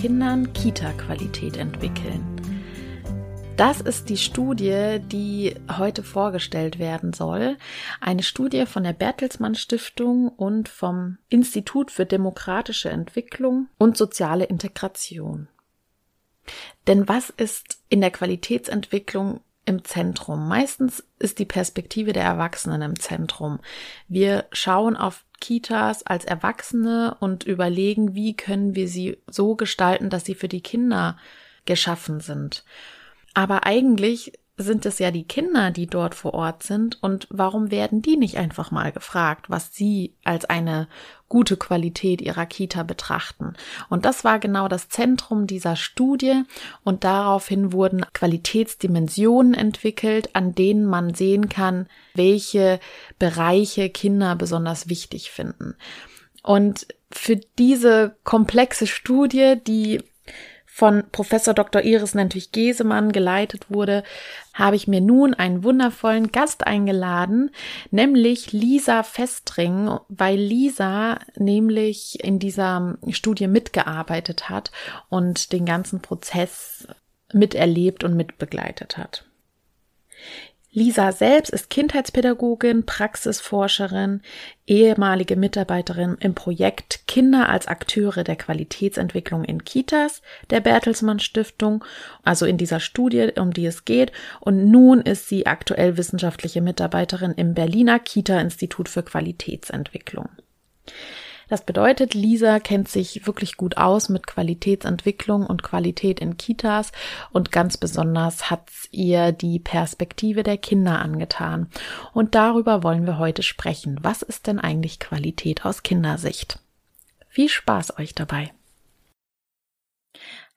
Kindern Kita-Qualität entwickeln. Das ist die Studie, die heute vorgestellt werden soll. Eine Studie von der Bertelsmann Stiftung und vom Institut für demokratische Entwicklung und soziale Integration. Denn was ist in der Qualitätsentwicklung im Zentrum. Meistens ist die Perspektive der Erwachsenen im Zentrum. Wir schauen auf Kitas als Erwachsene und überlegen, wie können wir sie so gestalten, dass sie für die Kinder geschaffen sind. Aber eigentlich sind es ja die Kinder, die dort vor Ort sind und warum werden die nicht einfach mal gefragt, was sie als eine gute Qualität ihrer Kita betrachten? Und das war genau das Zentrum dieser Studie und daraufhin wurden Qualitätsdimensionen entwickelt, an denen man sehen kann, welche Bereiche Kinder besonders wichtig finden. Und für diese komplexe Studie, die von Professor Dr. Iris Nentwich Gesemann geleitet wurde, habe ich mir nun einen wundervollen Gast eingeladen, nämlich Lisa Festring, weil Lisa nämlich in dieser Studie mitgearbeitet hat und den ganzen Prozess miterlebt und mitbegleitet hat. Lisa selbst ist Kindheitspädagogin, Praxisforscherin, ehemalige Mitarbeiterin im Projekt Kinder als Akteure der Qualitätsentwicklung in Kitas der Bertelsmann Stiftung, also in dieser Studie, um die es geht. Und nun ist sie aktuell wissenschaftliche Mitarbeiterin im Berliner Kita-Institut für Qualitätsentwicklung. Das bedeutet, Lisa kennt sich wirklich gut aus mit Qualitätsentwicklung und Qualität in Kitas und ganz besonders hat ihr die Perspektive der Kinder angetan. Und darüber wollen wir heute sprechen. Was ist denn eigentlich Qualität aus Kindersicht? Viel Spaß euch dabei.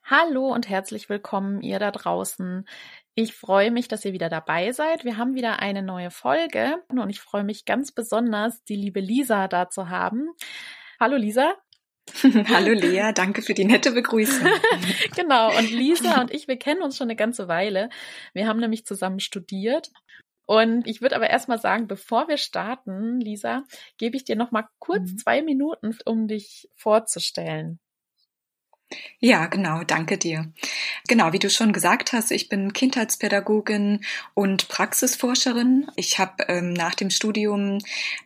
Hallo und herzlich willkommen, ihr da draußen. Ich freue mich, dass ihr wieder dabei seid. Wir haben wieder eine neue Folge und ich freue mich ganz besonders, die liebe Lisa da zu haben. Hallo Lisa. Hallo Lea, danke für die nette Begrüßung. genau, und Lisa und ich, wir kennen uns schon eine ganze Weile. Wir haben nämlich zusammen studiert. Und ich würde aber erstmal sagen, bevor wir starten, Lisa, gebe ich dir noch mal kurz mhm. zwei Minuten, um dich vorzustellen. Ja, genau, danke dir. Genau, wie du schon gesagt hast, ich bin Kindheitspädagogin und Praxisforscherin. Ich habe ähm, nach dem Studium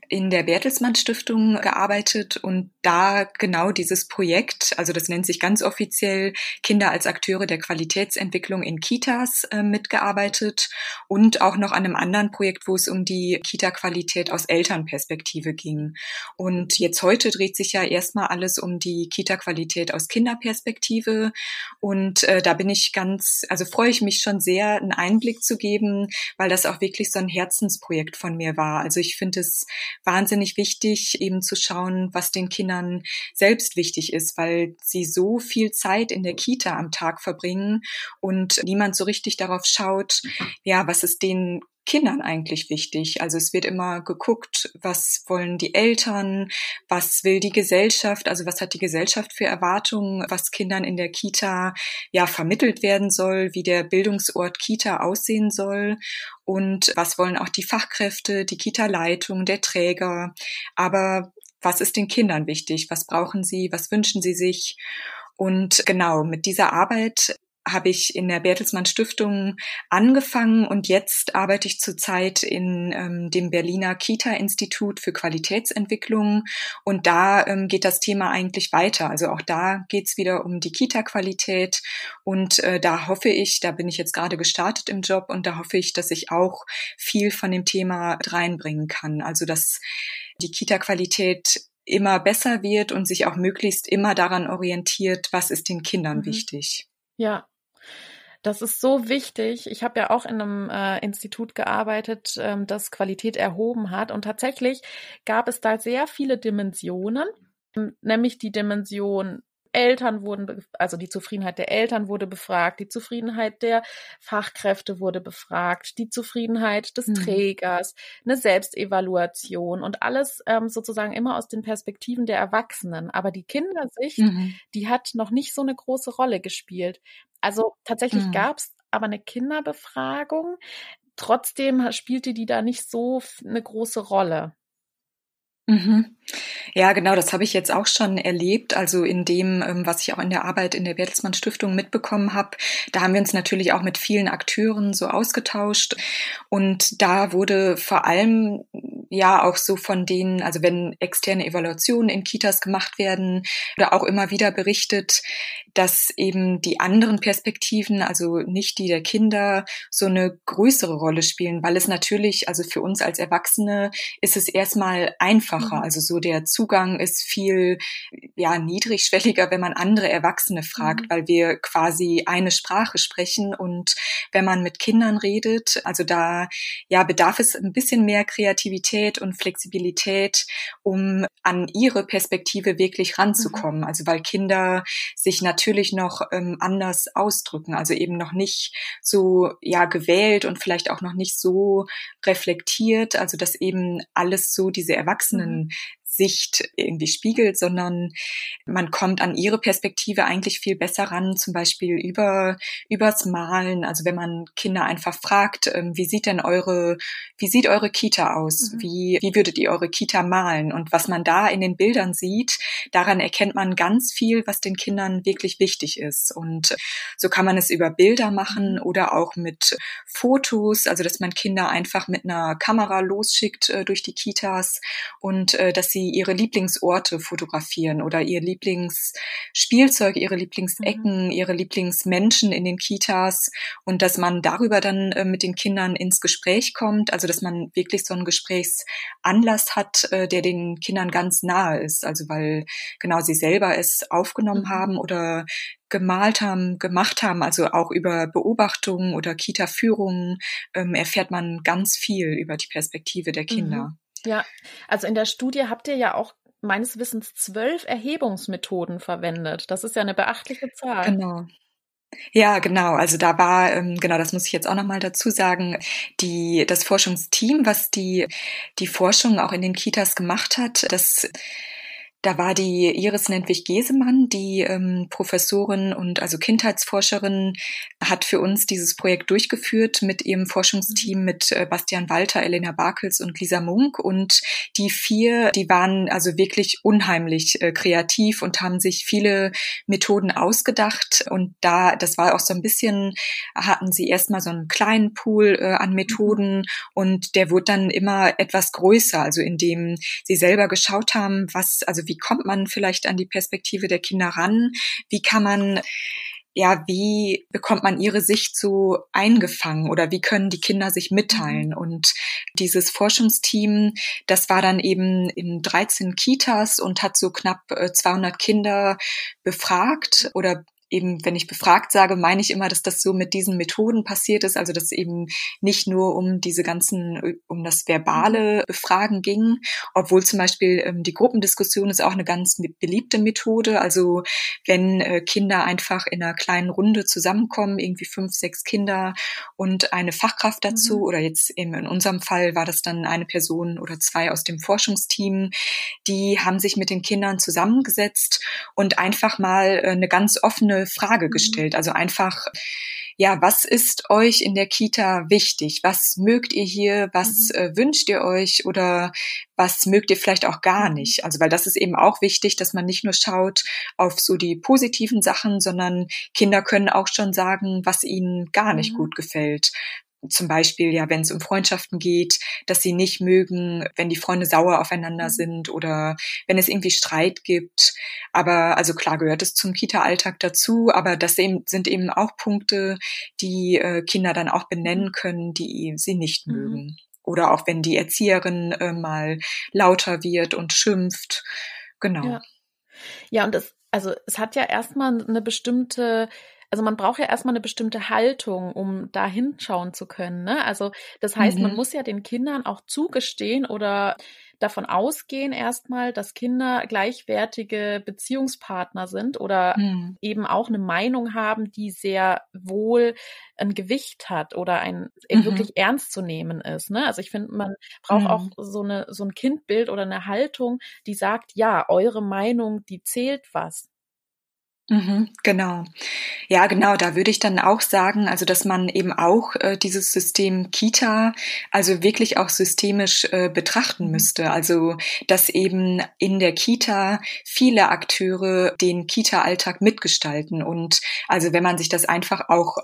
in der Bertelsmann Stiftung gearbeitet und da genau dieses Projekt, also das nennt sich ganz offiziell Kinder als Akteure der Qualitätsentwicklung in Kitas äh, mitgearbeitet und auch noch an einem anderen Projekt, wo es um die Kita-Qualität aus Elternperspektive ging. Und jetzt heute dreht sich ja erstmal alles um die Kita-Qualität aus Kinderperspektive und äh, da bin ich ganz, also freue ich mich schon sehr, einen Einblick zu geben, weil das auch wirklich so ein Herzensprojekt von mir war. Also ich finde es wahnsinnig wichtig, eben zu schauen, was den Kindern selbst wichtig ist, weil sie so viel Zeit in der Kita am Tag verbringen und niemand so richtig darauf schaut, ja, was ist denen Kindern eigentlich wichtig. Also es wird immer geguckt, was wollen die Eltern, was will die Gesellschaft, also was hat die Gesellschaft für Erwartungen, was Kindern in der Kita ja vermittelt werden soll, wie der Bildungsort Kita aussehen soll und was wollen auch die Fachkräfte, die Kita-Leitung, der Träger. Aber was ist den Kindern wichtig? Was brauchen sie? Was wünschen sie sich? Und genau, mit dieser Arbeit habe ich in der Bertelsmann Stiftung angefangen und jetzt arbeite ich zurzeit in ähm, dem Berliner Kita-Institut für Qualitätsentwicklung und da ähm, geht das Thema eigentlich weiter. Also auch da geht es wieder um die Kita-Qualität und äh, da hoffe ich, da bin ich jetzt gerade gestartet im Job und da hoffe ich, dass ich auch viel von dem Thema reinbringen kann. Also dass die Kita-Qualität immer besser wird und sich auch möglichst immer daran orientiert, was ist den Kindern mhm. wichtig. Ja, das ist so wichtig. Ich habe ja auch in einem äh, Institut gearbeitet, ähm, das Qualität erhoben hat. Und tatsächlich gab es da sehr viele Dimensionen, nämlich die Dimension Eltern wurden, also die Zufriedenheit der Eltern wurde befragt, die Zufriedenheit der Fachkräfte wurde befragt, die Zufriedenheit des mhm. Trägers, eine Selbstevaluation und alles ähm, sozusagen immer aus den Perspektiven der Erwachsenen. Aber die Kindersicht, mhm. die hat noch nicht so eine große Rolle gespielt. Also tatsächlich mhm. gab es aber eine Kinderbefragung. Trotzdem spielte die da nicht so eine große Rolle. Mhm. Ja, genau, das habe ich jetzt auch schon erlebt. Also in dem, ähm, was ich auch in der Arbeit in der Bertelsmann Stiftung mitbekommen habe, da haben wir uns natürlich auch mit vielen Akteuren so ausgetauscht. Und da wurde vor allem ja auch so von denen, also wenn externe Evaluationen in Kitas gemacht werden, oder auch immer wieder berichtet, dass eben die anderen Perspektiven, also nicht die der Kinder, so eine größere Rolle spielen, weil es natürlich, also für uns als Erwachsene ist es erstmal einfacher. Mhm. Also so der Zugang ist viel, ja, niedrigschwelliger, wenn man andere Erwachsene fragt, mhm. weil wir quasi eine Sprache sprechen und wenn man mit Kindern redet, also da, ja, bedarf es ein bisschen mehr Kreativität und Flexibilität, um an ihre Perspektive wirklich ranzukommen. Mhm. Also weil Kinder sich natürlich natürlich noch ähm, anders ausdrücken, also eben noch nicht so ja gewählt und vielleicht auch noch nicht so reflektiert, also dass eben alles so diese Erwachsenen mhm. Sicht irgendwie spiegelt, sondern man kommt an ihre Perspektive eigentlich viel besser ran, zum Beispiel über übers Malen. Also wenn man Kinder einfach fragt, ähm, wie sieht denn eure, wie sieht eure Kita aus? Mhm. Wie wie würdet ihr eure Kita malen? Und was man da in den Bildern sieht, daran erkennt man ganz viel, was den Kindern wirklich wichtig ist. Und so kann man es über Bilder machen mhm. oder auch mit Fotos, also dass man Kinder einfach mit einer Kamera losschickt äh, durch die Kitas und äh, dass sie ihre Lieblingsorte fotografieren oder ihr Lieblingsspielzeug, ihre Lieblingsecken, mhm. ihre Lieblingsmenschen in den Kitas und dass man darüber dann äh, mit den Kindern ins Gespräch kommt, also dass man wirklich so einen Gesprächsanlass hat, äh, der den Kindern ganz nahe ist, also weil genau sie selber es aufgenommen mhm. haben oder gemalt haben, gemacht haben, also auch über Beobachtungen oder Kita-Führungen ähm, erfährt man ganz viel über die Perspektive der Kinder. Mhm. Ja, also in der Studie habt ihr ja auch meines Wissens zwölf Erhebungsmethoden verwendet. Das ist ja eine beachtliche Zahl. Genau. Ja, genau. Also da war, ähm, genau, das muss ich jetzt auch nochmal dazu sagen, die, das Forschungsteam, was die, die Forschung auch in den Kitas gemacht hat, das da war die Iris Nentwich-Gesemann, die ähm, Professorin und also Kindheitsforscherin, hat für uns dieses Projekt durchgeführt mit ihrem Forschungsteam mit äh, Bastian Walter, Elena Barkels und Lisa Munk. Und die vier, die waren also wirklich unheimlich äh, kreativ und haben sich viele Methoden ausgedacht. Und da, das war auch so ein bisschen, hatten sie erstmal so einen kleinen Pool äh, an Methoden und der wurde dann immer etwas größer, also indem sie selber geschaut haben, was, also wie kommt man vielleicht an die Perspektive der Kinder ran? Wie kann man ja, wie bekommt man ihre Sicht so eingefangen oder wie können die Kinder sich mitteilen? Mhm. Und dieses Forschungsteam, das war dann eben in 13 Kitas und hat so knapp 200 äh, Kinder befragt oder eben, wenn ich befragt sage, meine ich immer, dass das so mit diesen Methoden passiert ist, also dass eben nicht nur um diese ganzen, um das verbale Befragen ging, obwohl zum Beispiel ähm, die Gruppendiskussion ist auch eine ganz beliebte Methode. Also wenn äh, Kinder einfach in einer kleinen Runde zusammenkommen, irgendwie fünf, sechs Kinder und eine Fachkraft dazu, mhm. oder jetzt eben in unserem Fall war das dann eine Person oder zwei aus dem Forschungsteam, die haben sich mit den Kindern zusammengesetzt und einfach mal äh, eine ganz offene eine Frage mhm. gestellt. Also einfach, ja, was ist euch in der Kita wichtig? Was mögt ihr hier? Was mhm. äh, wünscht ihr euch? Oder was mögt ihr vielleicht auch gar mhm. nicht? Also, weil das ist eben auch wichtig, dass man nicht nur schaut auf so die positiven Sachen, sondern Kinder können auch schon sagen, was ihnen gar nicht gut gefällt zum Beispiel ja, wenn es um Freundschaften geht, dass sie nicht mögen, wenn die Freunde sauer aufeinander mhm. sind oder wenn es irgendwie Streit gibt. Aber also klar gehört es zum Kita-Alltag dazu, aber das eben, sind eben auch Punkte, die äh, Kinder dann auch benennen können, die sie nicht mhm. mögen. Oder auch wenn die Erzieherin äh, mal lauter wird und schimpft. Genau. Ja, ja und das, also es hat ja erstmal eine bestimmte also man braucht ja erstmal eine bestimmte Haltung, um da hinschauen zu können. Ne? Also das heißt, mhm. man muss ja den Kindern auch zugestehen oder davon ausgehen erstmal, dass Kinder gleichwertige Beziehungspartner sind oder mhm. eben auch eine Meinung haben, die sehr wohl ein Gewicht hat oder ein mhm. wirklich ernst zu nehmen ist. Ne? Also ich finde, man braucht mhm. auch so eine so ein Kindbild oder eine Haltung, die sagt, ja, eure Meinung, die zählt was. Mhm, genau. Ja, genau, da würde ich dann auch sagen, also dass man eben auch äh, dieses System Kita, also wirklich auch systemisch äh, betrachten müsste. Also dass eben in der Kita viele Akteure den Kita-Alltag mitgestalten. Und also wenn man sich das einfach auch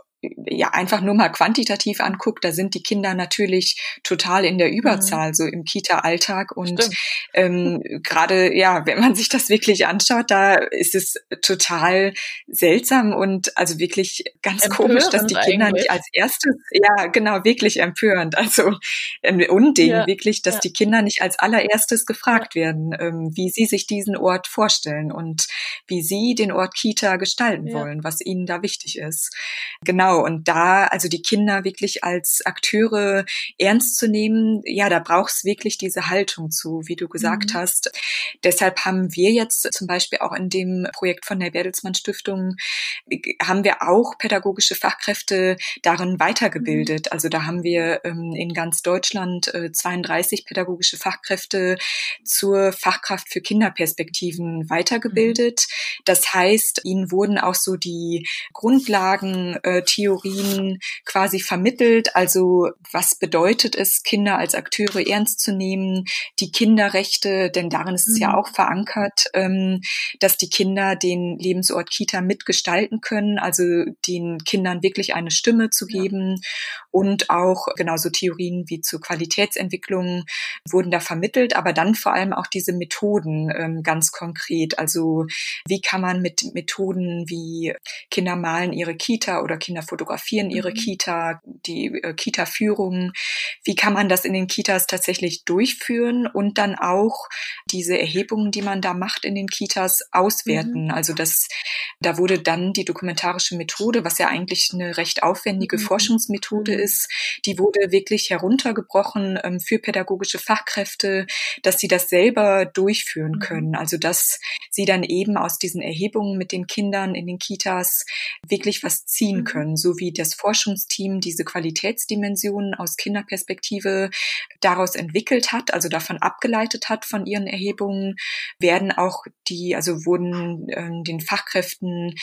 ja einfach nur mal quantitativ anguckt, da sind die Kinder natürlich total in der mhm. Überzahl, mhm. so im Kita-Alltag. Und ähm, gerade, ja, wenn man sich das wirklich anschaut, da ist es total seltsam und also wirklich ganz empörend komisch, dass die Kinder eigentlich. nicht als erstes, ja, genau, wirklich empörend. Also ein Unding, ja. wirklich, dass ja. die Kinder nicht als allererstes gefragt ja. werden, ähm, wie sie sich diesen Ort vorstellen und wie sie den Ort Kita gestalten wollen, was ihnen da wichtig ist. Genau Genau, und da also die Kinder wirklich als Akteure ernst zu nehmen, ja, da braucht es wirklich diese Haltung zu, wie du gesagt mhm. hast. Deshalb haben wir jetzt zum Beispiel auch in dem Projekt von der Bertelsmann Stiftung, haben wir auch pädagogische Fachkräfte darin weitergebildet. Mhm. Also da haben wir ähm, in ganz Deutschland äh, 32 pädagogische Fachkräfte zur Fachkraft für Kinderperspektiven weitergebildet. Mhm. Das heißt, ihnen wurden auch so die Grundlagen, äh, Theorien quasi vermittelt. Also was bedeutet es, Kinder als Akteure ernst zu nehmen, die Kinderrechte, denn darin ist es mhm. ja auch verankert, ähm, dass die Kinder den Lebensort Kita mitgestalten können, also den Kindern wirklich eine Stimme zu geben ja. und auch genauso Theorien wie zur Qualitätsentwicklung wurden da vermittelt, aber dann vor allem auch diese Methoden ähm, ganz konkret. Also wie kann man mit Methoden wie Kinder malen ihre Kita oder Kinder fotografieren ihre mhm. Kita, die äh, Kita-Führungen. Wie kann man das in den Kitas tatsächlich durchführen und dann auch diese Erhebungen, die man da macht in den Kitas, auswerten? Mhm. Also das, da wurde dann die dokumentarische Methode, was ja eigentlich eine recht aufwendige mhm. Forschungsmethode mhm. ist, die wurde wirklich heruntergebrochen ähm, für pädagogische Fachkräfte, dass sie das selber durchführen mhm. können. Also dass sie dann eben aus diesen Erhebungen mit den Kindern in den Kitas wirklich was ziehen können sowie das Forschungsteam diese Qualitätsdimensionen aus Kinderperspektive daraus entwickelt hat, also davon abgeleitet hat von ihren Erhebungen, werden auch die, also wurden äh, den Fachkräften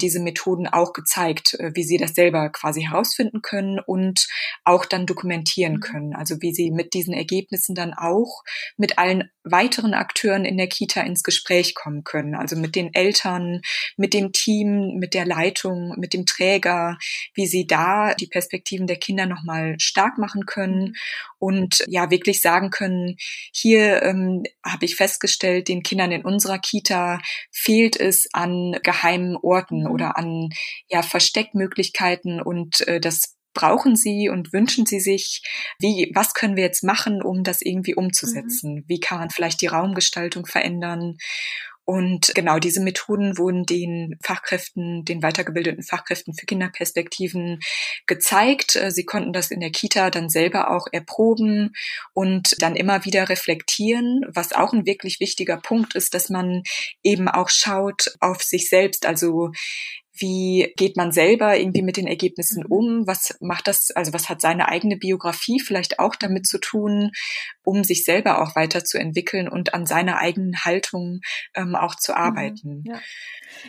diese Methoden auch gezeigt, äh, wie sie das selber quasi herausfinden können und auch dann dokumentieren mhm. können. Also wie sie mit diesen Ergebnissen dann auch mit allen weiteren Akteuren in der Kita ins Gespräch kommen können. Also mit den Eltern, mit dem Team, mit der Leitung, mit dem Träger, wie sie da die Perspektiven der Kinder nochmal stark machen können und ja wirklich sagen können, hier ähm, habe ich festgestellt, den Kindern in unserer Kita fehlt es an geheimen Orten mhm. oder an ja Versteckmöglichkeiten und äh, das brauchen sie und wünschen sie sich? Wie, was können wir jetzt machen, um das irgendwie umzusetzen? Mhm. Wie kann man vielleicht die Raumgestaltung verändern? Und genau diese Methoden wurden den Fachkräften, den weitergebildeten Fachkräften für Kinderperspektiven gezeigt. Äh, sie konnten das in der Kita dann selber auch erproben und dann immer wieder reflektieren, was auch ein wirklich wichtiger Punkt ist, dass man eben auch schaut auf sich selbst. Also wie geht man selber irgendwie mit den Ergebnissen mhm. um? Was macht das, also was hat seine eigene Biografie vielleicht auch damit zu tun, um sich selber auch weiterzuentwickeln und an seiner eigenen Haltung ähm, auch zu mhm. arbeiten? Ja.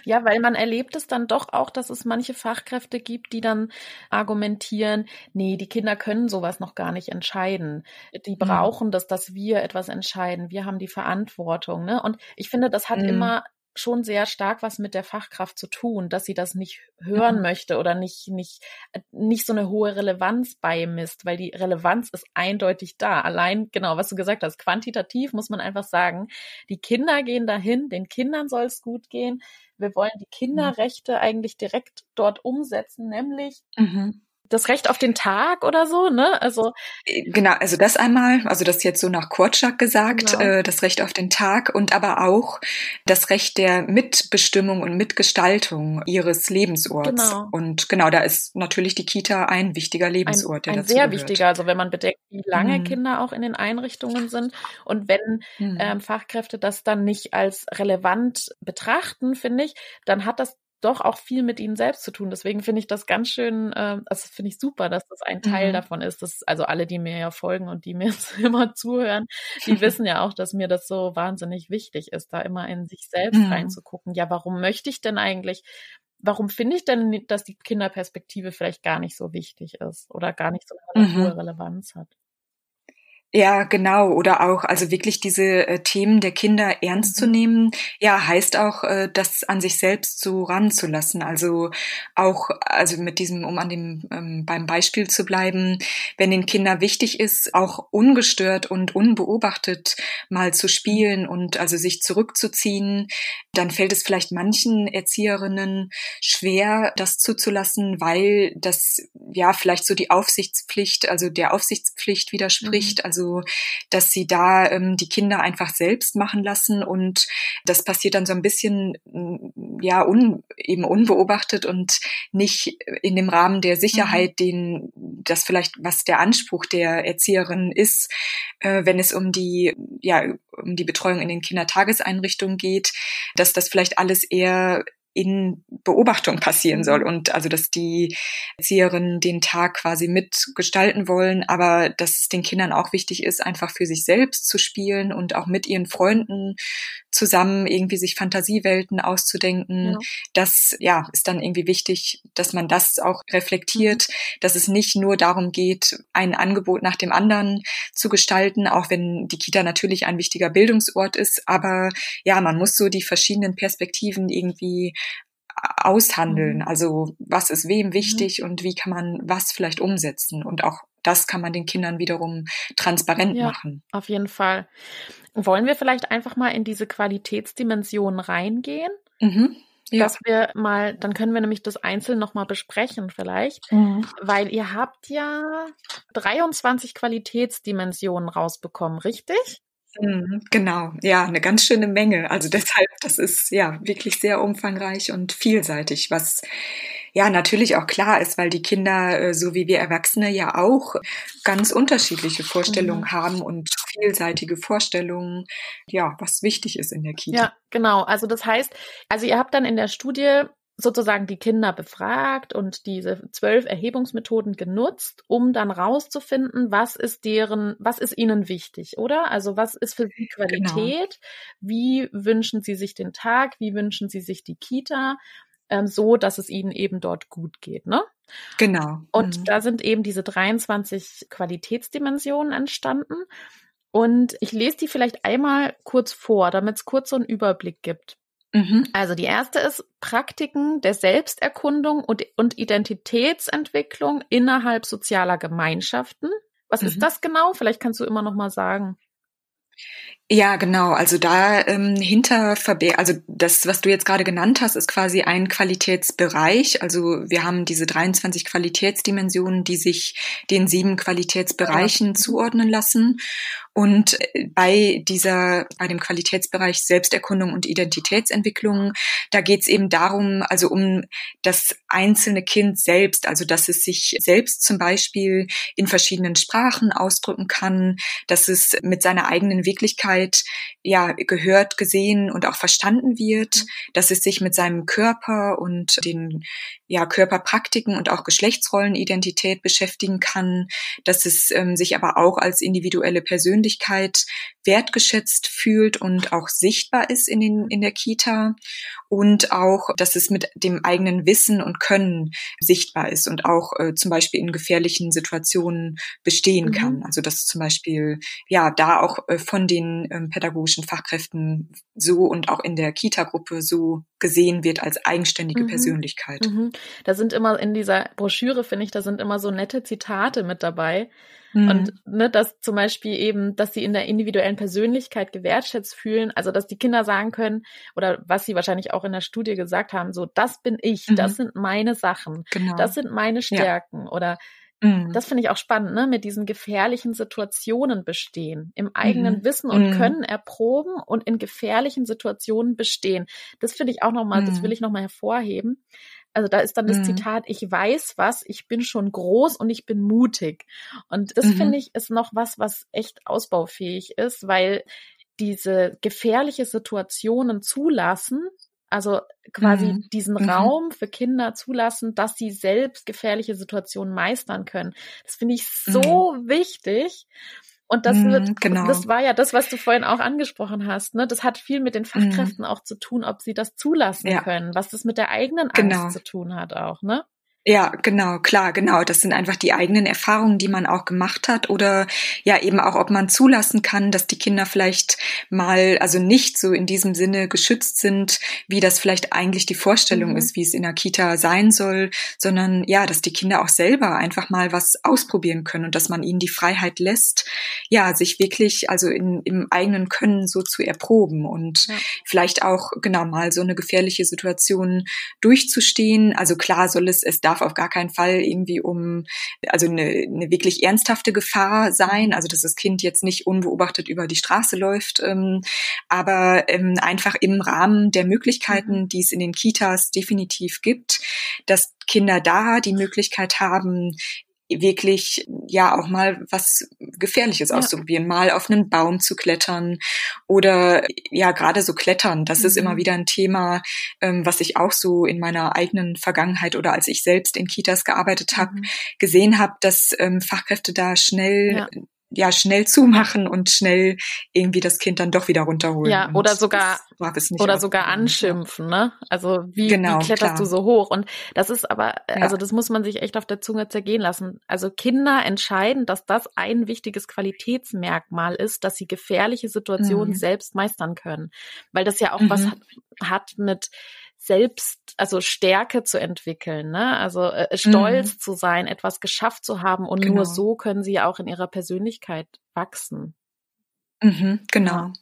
ja, weil man erlebt es dann doch auch, dass es manche Fachkräfte gibt, die dann argumentieren, nee, die Kinder können sowas noch gar nicht entscheiden. Die mhm. brauchen das, dass wir etwas entscheiden. Wir haben die Verantwortung. Ne? Und ich finde, das hat mhm. immer schon sehr stark was mit der Fachkraft zu tun, dass sie das nicht hören mhm. möchte oder nicht, nicht, äh, nicht so eine hohe Relevanz beimisst, weil die Relevanz ist eindeutig da. Allein, genau, was du gesagt hast, quantitativ muss man einfach sagen, die Kinder gehen dahin, den Kindern soll es gut gehen. Wir wollen die mhm. Kinderrechte mhm. eigentlich direkt dort umsetzen, nämlich mhm das Recht auf den Tag oder so, ne? Also genau, also das einmal, also das jetzt so nach Kortschak gesagt, genau. äh, das Recht auf den Tag und aber auch das Recht der Mitbestimmung und Mitgestaltung ihres Lebensorts. Genau. Und genau, da ist natürlich die Kita ein wichtiger Lebensort, ein, der ein sehr gehört. wichtiger, also wenn man bedenkt, wie lange mhm. Kinder auch in den Einrichtungen sind und wenn mhm. ähm, Fachkräfte das dann nicht als relevant betrachten, finde ich, dann hat das doch auch viel mit ihnen selbst zu tun. Deswegen finde ich das ganz schön, äh, also finde ich super, dass das ein Teil mhm. davon ist. Dass, also alle, die mir ja folgen und die mir immer zuhören, die wissen ja auch, dass mir das so wahnsinnig wichtig ist, da immer in sich selbst mhm. reinzugucken. Ja, warum möchte ich denn eigentlich, warum finde ich denn, dass die Kinderperspektive vielleicht gar nicht so wichtig ist oder gar nicht so eine mhm. hohe Relevanz hat? Ja, genau. Oder auch, also wirklich diese äh, Themen der Kinder ernst mhm. zu nehmen, ja, heißt auch, äh, das an sich selbst so ranzulassen. Also auch, also mit diesem, um an dem, ähm, beim Beispiel zu bleiben, wenn den Kindern wichtig ist, auch ungestört und unbeobachtet mal zu spielen und also sich zurückzuziehen, dann fällt es vielleicht manchen Erzieherinnen schwer, das zuzulassen, weil das ja vielleicht so die Aufsichtspflicht, also der Aufsichtspflicht widerspricht. Mhm. Also also dass sie da ähm, die Kinder einfach selbst machen lassen und das passiert dann so ein bisschen mm, ja un, eben unbeobachtet und nicht in dem Rahmen der Sicherheit, mhm. den das vielleicht was der Anspruch der Erzieherin ist, äh, wenn es um die ja um die Betreuung in den Kindertageseinrichtungen geht, dass das vielleicht alles eher in Beobachtung passieren soll mhm. und also dass die Erzieherinnen den Tag quasi mitgestalten wollen, aber dass es den Kindern auch wichtig ist, einfach für sich selbst zu spielen und auch mit ihren Freunden zusammen irgendwie sich Fantasiewelten auszudenken. Ja. Das ja ist dann irgendwie wichtig, dass man das auch reflektiert, mhm. dass es nicht nur darum geht, ein Angebot nach dem anderen zu gestalten, auch wenn die Kita natürlich ein wichtiger Bildungsort ist, aber ja, man muss so die verschiedenen Perspektiven irgendwie aushandeln. Mhm. Also was ist wem mhm. wichtig und wie kann man was vielleicht umsetzen und auch das kann man den Kindern wiederum transparent ja, machen. Auf jeden Fall. Wollen wir vielleicht einfach mal in diese Qualitätsdimension reingehen? Mhm. Ja. Dass wir mal, dann können wir nämlich das einzeln nochmal besprechen vielleicht, mhm. weil ihr habt ja 23 Qualitätsdimensionen rausbekommen, richtig? Mhm, genau, ja, eine ganz schöne Menge. Also deshalb, das ist ja wirklich sehr umfangreich und vielseitig, was ja natürlich auch klar ist, weil die Kinder, äh, so wie wir Erwachsene ja auch ganz unterschiedliche Vorstellungen mhm. haben und vielseitige Vorstellungen, ja, was wichtig ist in der Kita. Ja, genau. Also das heißt, also ihr habt dann in der Studie sozusagen die Kinder befragt und diese zwölf Erhebungsmethoden genutzt, um dann rauszufinden, was ist deren, was ist ihnen wichtig, oder? Also was ist für sie genau. Qualität? Genau. Wie wünschen sie sich den Tag? Wie wünschen sie sich die Kita? Ähm, so, dass es ihnen eben dort gut geht, ne? Genau. Und mhm. da sind eben diese 23 Qualitätsdimensionen entstanden. Und ich lese die vielleicht einmal kurz vor, damit es kurz so einen Überblick gibt. Mhm. Also die erste ist Praktiken der Selbsterkundung und, und Identitätsentwicklung innerhalb sozialer Gemeinschaften. Was mhm. ist das genau? Vielleicht kannst du immer noch mal sagen. Ja, genau. Also da ähm, hinter verberg, also das, was du jetzt gerade genannt hast, ist quasi ein Qualitätsbereich. Also wir haben diese 23 Qualitätsdimensionen, die sich den sieben Qualitätsbereichen ja. zuordnen lassen. Und äh, bei dieser, bei dem Qualitätsbereich Selbsterkundung und Identitätsentwicklung, da geht es eben darum, also um das einzelne Kind selbst, also dass es sich selbst zum Beispiel in verschiedenen Sprachen ausdrücken kann, dass es mit seiner eigenen Wirklichkeit ja gehört, gesehen und auch verstanden wird, mhm. dass es sich mit seinem Körper und den ja Körperpraktiken und auch Geschlechtsrollenidentität beschäftigen kann, dass es ähm, sich aber auch als individuelle Persönlichkeit wertgeschätzt fühlt und auch sichtbar ist in, den, in der Kita und auch, dass es mit dem eigenen Wissen und Können sichtbar ist und auch äh, zum Beispiel in gefährlichen Situationen bestehen mhm. kann. Also dass zum Beispiel ja da auch äh, von den ähm, pädagogischen Fachkräften so und auch in der Kita-Gruppe so gesehen wird als eigenständige mhm. Persönlichkeit. Mhm. Da sind immer in dieser Broschüre, finde ich, da sind immer so nette Zitate mit dabei Mhm. Und ne, dass zum Beispiel eben, dass sie in der individuellen Persönlichkeit gewertschätzt fühlen, also dass die Kinder sagen können, oder was sie wahrscheinlich auch in der Studie gesagt haben, so, das bin ich, mhm. das sind meine Sachen, genau. das sind meine Stärken ja. oder Mhm. Das finde ich auch spannend, ne? mit diesen gefährlichen Situationen bestehen, im eigenen mhm. Wissen und mhm. Können erproben und in gefährlichen Situationen bestehen. Das finde ich auch nochmal, das will mhm. ich nochmal hervorheben. Also da ist dann das mhm. Zitat, ich weiß was, ich bin schon groß und ich bin mutig. Und das finde mhm. ich ist noch was, was echt ausbaufähig ist, weil diese gefährliche Situationen zulassen, also quasi mhm. diesen mhm. Raum für Kinder zulassen, dass sie selbst gefährliche Situationen meistern können. Das finde ich so mhm. wichtig. Und das wird, mhm, genau. das war ja das, was du vorhin auch angesprochen hast. Ne? Das hat viel mit den. Fachkräften auch zu tun, ob sie das zulassen ja. können, was das mit der eigenen Angst genau. zu tun hat auch, ne? Ja, genau, klar, genau. Das sind einfach die eigenen Erfahrungen, die man auch gemacht hat oder ja eben auch, ob man zulassen kann, dass die Kinder vielleicht mal, also nicht so in diesem Sinne geschützt sind, wie das vielleicht eigentlich die Vorstellung mhm. ist, wie es in der Kita sein soll, sondern ja, dass die Kinder auch selber einfach mal was ausprobieren können und dass man ihnen die Freiheit lässt, ja, sich wirklich also in, im eigenen Können so zu erproben und ja. vielleicht auch genau mal so eine gefährliche Situation durchzustehen. Also klar soll es, es darf darf auf gar keinen Fall irgendwie um, also eine, eine wirklich ernsthafte Gefahr sein, also dass das Kind jetzt nicht unbeobachtet über die Straße läuft, ähm, aber ähm, einfach im Rahmen der Möglichkeiten, mhm. die es in den Kitas definitiv gibt, dass Kinder da die Möglichkeit haben, wirklich ja auch mal was Gefährliches ja. auszuprobieren, mal auf einen Baum zu klettern oder ja gerade so klettern. Das mhm. ist immer mhm. wieder ein Thema, ähm, was ich auch so in meiner eigenen Vergangenheit oder als ich selbst in Kitas gearbeitet habe, mhm. gesehen habe, dass ähm, Fachkräfte da schnell ja ja schnell zumachen und schnell irgendwie das Kind dann doch wieder runterholen. Ja, oder sogar oder sogar anschimpfen, ne? Also wie, genau, wie kletterst klar. du so hoch? Und das ist aber, ja. also das muss man sich echt auf der Zunge zergehen lassen. Also Kinder entscheiden, dass das ein wichtiges Qualitätsmerkmal ist, dass sie gefährliche Situationen mhm. selbst meistern können, weil das ja auch mhm. was hat, hat mit selbst, also Stärke zu entwickeln, ne? Also äh, stolz mhm. zu sein, etwas geschafft zu haben und genau. nur so können sie ja auch in ihrer Persönlichkeit wachsen. Mhm, genau.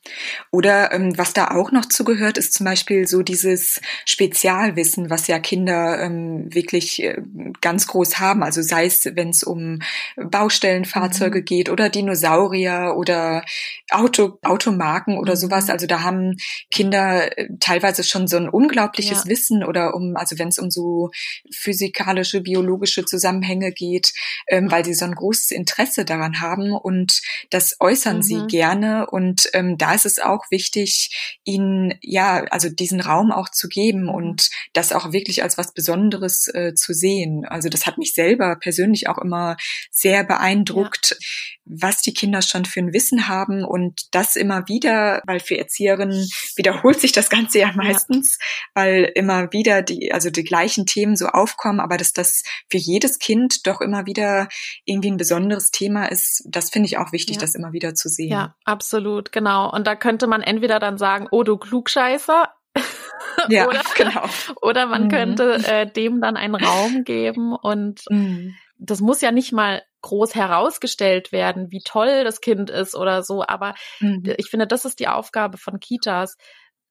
Oder ähm, was da auch noch zugehört, ist zum Beispiel so dieses Spezialwissen, was ja Kinder ähm, wirklich äh, ganz groß haben. Also sei es, wenn es um Baustellenfahrzeuge mhm. geht oder Dinosaurier oder Auto, Automarken oder mhm. sowas. Also da haben Kinder äh, teilweise schon so ein unglaubliches ja. Wissen oder um, also wenn es um so physikalische, biologische Zusammenhänge geht, ähm, weil sie so ein großes Interesse daran haben und das äußern sie mhm. gerne gerne. Und ähm, da ist es auch wichtig, ihnen ja, also diesen Raum auch zu geben und das auch wirklich als was Besonderes äh, zu sehen. Also das hat mich selber persönlich auch immer sehr beeindruckt, ja. Was die Kinder schon für ein Wissen haben und das immer wieder, weil für Erzieherinnen wiederholt sich das Ganze ja meistens, ja. weil immer wieder die, also die gleichen Themen so aufkommen, aber dass das für jedes Kind doch immer wieder irgendwie ein besonderes Thema ist, das finde ich auch wichtig, ja. das immer wieder zu sehen. Ja, Absolut, genau. Und da könnte man entweder dann sagen, oh du Klugscheißer, ja, oder, genau. oder man mhm. könnte äh, dem dann einen Raum geben und mhm. Das muss ja nicht mal groß herausgestellt werden, wie toll das Kind ist oder so, aber mhm. ich finde, das ist die Aufgabe von Kitas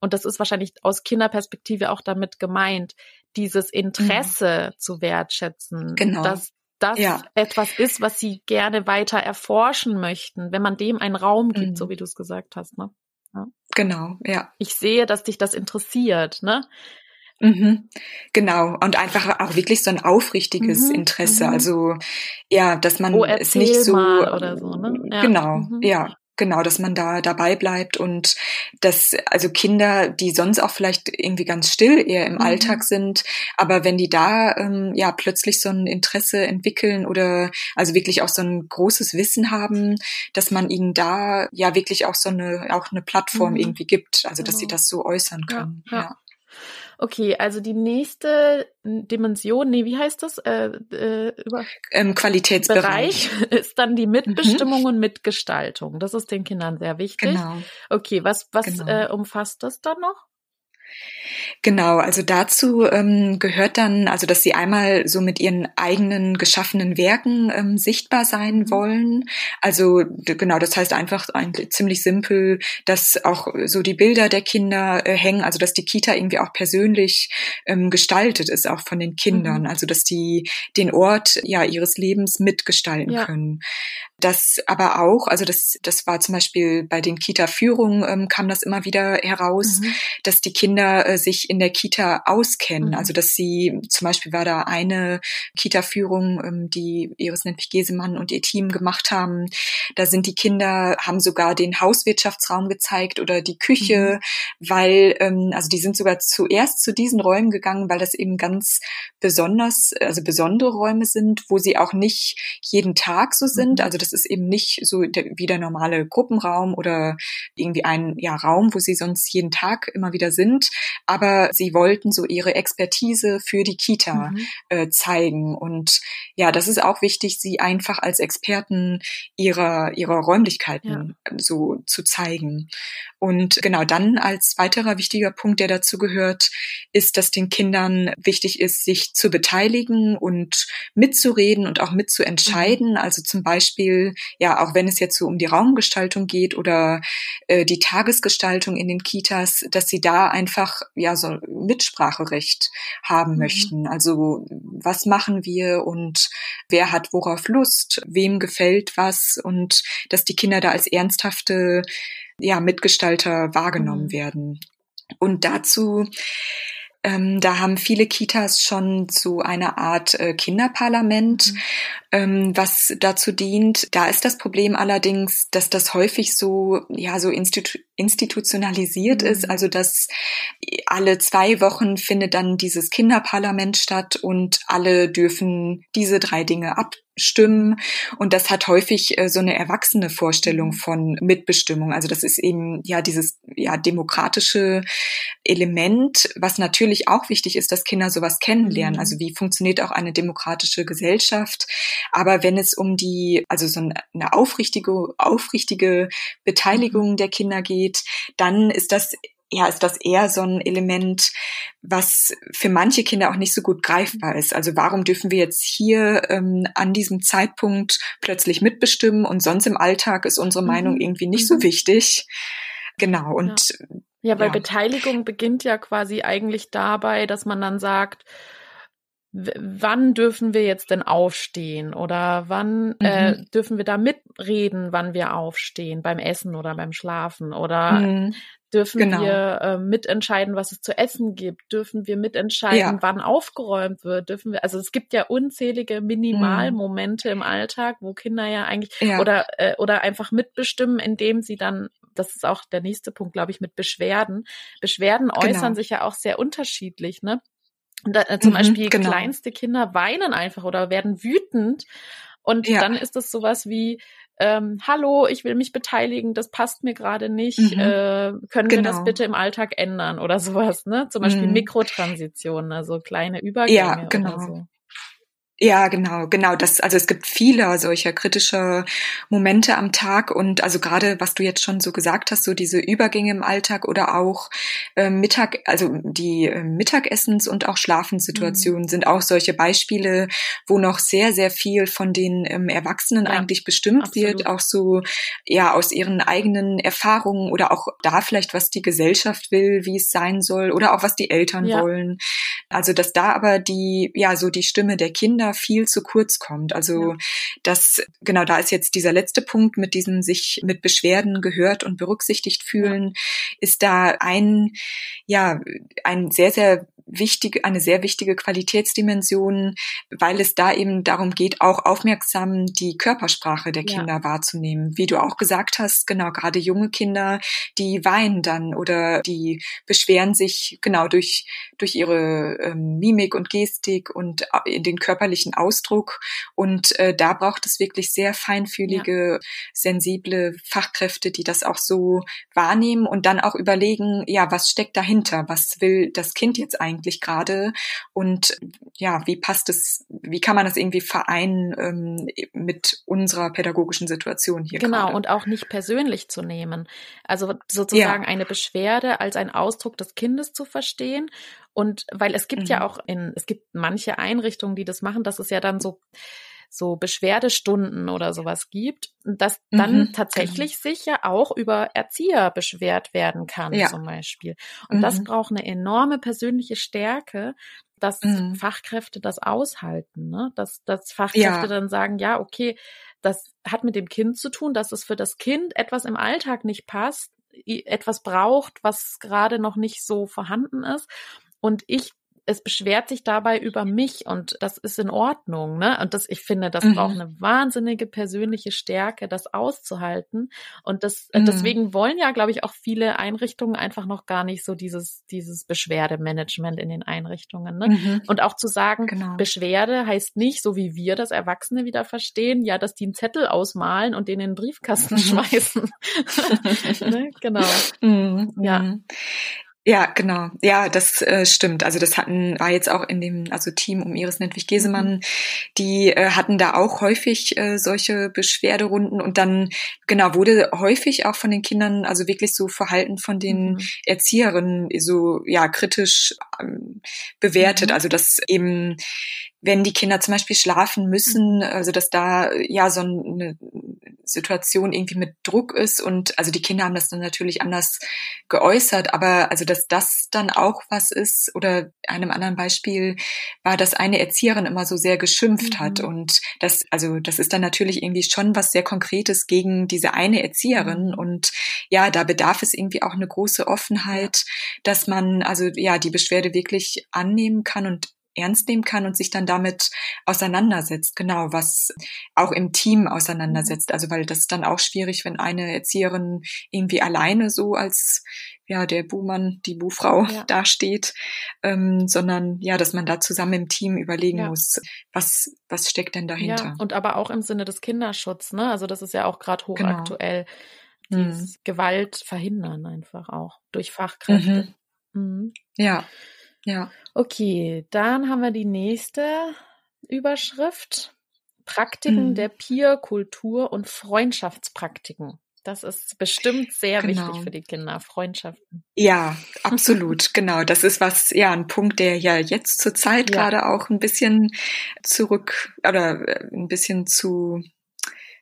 und das ist wahrscheinlich aus Kinderperspektive auch damit gemeint, dieses Interesse mhm. zu wertschätzen, genau. dass das ja. etwas ist, was sie gerne weiter erforschen möchten, wenn man dem einen Raum gibt, mhm. so wie du es gesagt hast. Ne? Ja. Genau, ja. Ich sehe, dass dich das interessiert, ne? Mhm. Genau. Und einfach auch wirklich so ein aufrichtiges mhm. Interesse. Mhm. Also, ja, dass man oh, es nicht so. Oder so ne? ja. Genau, mhm. ja. Genau, dass man da dabei bleibt und dass also Kinder, die sonst auch vielleicht irgendwie ganz still eher im mhm. Alltag sind, aber wenn die da ähm, ja plötzlich so ein Interesse entwickeln oder also wirklich auch so ein großes Wissen haben, dass man ihnen da ja wirklich auch so eine auch eine Plattform mhm. irgendwie gibt, also dass genau. sie das so äußern können. Ja, ja. Okay, also die nächste Dimension, nee, wie heißt das? Äh, äh, über ähm, Qualitätsbereich Bereich ist dann die Mitbestimmung mhm. und Mitgestaltung. Das ist den Kindern sehr wichtig. Genau. Okay, was was genau. äh, umfasst das dann noch? Genau, also dazu ähm, gehört dann, also dass sie einmal so mit ihren eigenen geschaffenen Werken ähm, sichtbar sein mhm. wollen. Also genau, das heißt einfach eigentlich ziemlich simpel, dass auch so die Bilder der Kinder äh, hängen, also dass die Kita irgendwie auch persönlich ähm, gestaltet ist, auch von den Kindern. Mhm. Also dass die den Ort ja ihres Lebens mitgestalten ja. können. Das aber auch, also das, das war zum Beispiel bei den Kita-Führungen ähm, kam das immer wieder heraus, mhm. dass die Kinder äh, sich in der Kita auskennen. Mhm. Also dass sie, zum Beispiel war da eine Kita-Führung, ähm, die Iris Nentwich Gesemann und ihr Team gemacht haben. Da sind die Kinder, haben sogar den Hauswirtschaftsraum gezeigt oder die Küche, mhm. weil, ähm, also die sind sogar zuerst zu diesen Räumen gegangen, weil das eben ganz besonders, also besondere Räume sind, wo sie auch nicht jeden Tag so sind. Mhm. Also das ist eben nicht so der, wie der normale Gruppenraum oder irgendwie ein ja, Raum, wo sie sonst jeden Tag immer wieder sind. Aber sie wollten so ihre Expertise für die Kita mhm. äh, zeigen. Und ja, das ist auch wichtig, sie einfach als Experten ihrer, ihrer Räumlichkeiten ja. so zu zeigen. Und genau dann als weiterer wichtiger Punkt, der dazu gehört, ist, dass den Kindern wichtig ist, sich zu beteiligen und mitzureden und auch mitzuentscheiden. Mhm. Also zum Beispiel, ja, auch wenn es jetzt so um die Raumgestaltung geht oder äh, die Tagesgestaltung in den Kitas, dass sie da einfach ja so Mitspracherecht haben mhm. möchten. Also was machen wir und wer hat worauf Lust, wem gefällt was und dass die Kinder da als ernsthafte ja, Mitgestalter wahrgenommen mhm. werden. Und dazu ähm, da haben viele Kitas schon so eine Art äh, Kinderparlament, mhm. Ähm, was dazu dient. Da ist das Problem allerdings, dass das häufig so, ja, so institu institutionalisiert mhm. ist. Also, dass alle zwei Wochen findet dann dieses Kinderparlament statt und alle dürfen diese drei Dinge ab stimmen. Und das hat häufig äh, so eine erwachsene Vorstellung mhm. von Mitbestimmung. Also das ist eben ja dieses ja demokratische Element, was natürlich auch wichtig ist, dass Kinder sowas kennenlernen. Mhm. Also wie funktioniert auch eine demokratische Gesellschaft? Aber wenn es um die, also so eine aufrichtige, aufrichtige Beteiligung mhm. der Kinder geht, dann ist das ja, ist das eher so ein Element, was für manche Kinder auch nicht so gut greifbar ist. Also warum dürfen wir jetzt hier ähm, an diesem Zeitpunkt plötzlich mitbestimmen und sonst im Alltag ist unsere Meinung mhm. irgendwie nicht so mhm. wichtig? Genau. Und ja, ja weil ja. Beteiligung beginnt ja quasi eigentlich dabei, dass man dann sagt, wann dürfen wir jetzt denn aufstehen oder wann äh, mhm. äh, dürfen wir da mitreden, wann wir aufstehen, beim Essen oder beim Schlafen oder mhm. dürfen genau. wir äh, mitentscheiden, was es zu essen gibt, dürfen wir mitentscheiden, ja. wann aufgeräumt wird, dürfen wir, also es gibt ja unzählige Minimalmomente mhm. im Alltag, wo Kinder ja eigentlich ja. oder äh, oder einfach mitbestimmen, indem sie dann das ist auch der nächste Punkt, glaube ich, mit Beschwerden. Beschwerden genau. äußern sich ja auch sehr unterschiedlich, ne? Da, äh, zum mhm, Beispiel genau. kleinste Kinder weinen einfach oder werden wütend. Und ja. dann ist das sowas wie, ähm, hallo, ich will mich beteiligen, das passt mir gerade nicht, mhm. äh, können genau. wir das genau. bitte im Alltag ändern oder sowas, ne? Zum Beispiel mhm. Mikrotransitionen, also kleine Übergänge ja, genau. oder so. Ja, genau, genau. Das, also es gibt viele solcher kritischer Momente am Tag und also gerade, was du jetzt schon so gesagt hast, so diese Übergänge im Alltag oder auch äh, Mittag, also die äh, Mittagessens- und auch Schlafenssituationen mhm. sind auch solche Beispiele, wo noch sehr, sehr viel von den ähm, Erwachsenen ja, eigentlich bestimmt absolut. wird, auch so ja aus ihren eigenen Erfahrungen oder auch da vielleicht, was die Gesellschaft will, wie es sein soll oder auch was die Eltern ja. wollen. Also dass da aber die ja so die Stimme der Kinder Kinder viel zu kurz kommt. Also ja. das, genau, da ist jetzt dieser letzte Punkt mit diesem sich mit Beschwerden gehört und berücksichtigt fühlen, ja. ist da ein, ja, ein sehr, sehr wichtige, eine sehr wichtige Qualitätsdimension, weil es da eben darum geht, auch aufmerksam die Körpersprache der Kinder ja. wahrzunehmen. Wie du auch gesagt hast, genau, gerade junge Kinder, die weinen dann oder die beschweren sich genau durch, durch ihre ähm, Mimik und Gestik und in den körperlichen körperlichen Ausdruck. Und äh, da braucht es wirklich sehr feinfühlige, ja. sensible Fachkräfte, die das auch so wahrnehmen und dann auch überlegen, ja, was steckt dahinter? Was will das Kind jetzt eigentlich gerade? Und ja, wie passt es, wie kann man das irgendwie vereinen ähm, mit unserer pädagogischen Situation hier? Genau, grade? und auch nicht persönlich zu nehmen. Also sozusagen ja. eine Beschwerde als ein Ausdruck des Kindes zu verstehen. Und weil es gibt mhm. ja auch in, es gibt manche Einrichtungen, die das machen, dass es ja dann so so Beschwerdestunden oder sowas gibt, dass dann mhm, tatsächlich genau. sich ja auch über Erzieher beschwert werden kann, ja. zum Beispiel. Und mhm. das braucht eine enorme persönliche Stärke, dass mhm. Fachkräfte das aushalten, ne? dass, dass Fachkräfte ja. dann sagen, ja, okay, das hat mit dem Kind zu tun, dass es für das Kind etwas im Alltag nicht passt, etwas braucht, was gerade noch nicht so vorhanden ist. Und ich es beschwert sich dabei über mich und das ist in Ordnung, ne? Und das, ich finde, das mhm. braucht eine wahnsinnige persönliche Stärke, das auszuhalten. Und das, äh, mhm. deswegen wollen ja, glaube ich, auch viele Einrichtungen einfach noch gar nicht so dieses, dieses Beschwerdemanagement in den Einrichtungen, ne? Mhm. Und auch zu sagen, genau. Beschwerde heißt nicht, so wie wir das Erwachsene wieder verstehen, ja, dass die einen Zettel ausmalen und den in den Briefkasten schmeißen. ne? Genau. Mhm. Ja. Ja, genau. Ja, das äh, stimmt. Also das hatten war jetzt auch in dem also Team um Iris Nentwich Gesemann, mhm. die äh, hatten da auch häufig äh, solche Beschwerderunden und dann genau wurde häufig auch von den Kindern also wirklich so Verhalten von den mhm. Erzieherinnen so ja kritisch ähm, bewertet. Mhm. Also dass eben wenn die Kinder zum Beispiel schlafen müssen, also dass da ja so eine Situation irgendwie mit Druck ist und also die Kinder haben das dann natürlich anders geäußert, aber also dass das dann auch was ist oder einem anderen Beispiel war, dass eine Erzieherin immer so sehr geschimpft mhm. hat und das also das ist dann natürlich irgendwie schon was sehr Konkretes gegen diese eine Erzieherin mhm. und ja, da bedarf es irgendwie auch eine große Offenheit, dass man also ja die Beschwerde wirklich annehmen kann und ernst nehmen kann und sich dann damit auseinandersetzt, genau, was auch im Team auseinandersetzt. Also weil das ist dann auch schwierig, wenn eine Erzieherin irgendwie alleine so als ja der Buhmann, die Buhfrau ja. dasteht, ähm, sondern ja, dass man da zusammen im Team überlegen ja. muss, was was steckt denn dahinter. Ja, und aber auch im Sinne des Kinderschutzes, ne? Also das ist ja auch gerade genau. hochaktuell. Genau. Dieses mhm. Gewalt verhindern einfach auch durch Fachkräfte. Mhm. Mhm. Ja. Ja. Okay, dann haben wir die nächste Überschrift. Praktiken mhm. der Peer-Kultur und Freundschaftspraktiken. Das ist bestimmt sehr genau. wichtig für die Kinder, Freundschaften. Ja, absolut, genau. Das ist was, ja, ein Punkt, der ja jetzt zur Zeit ja. gerade auch ein bisschen zurück oder äh, ein bisschen zu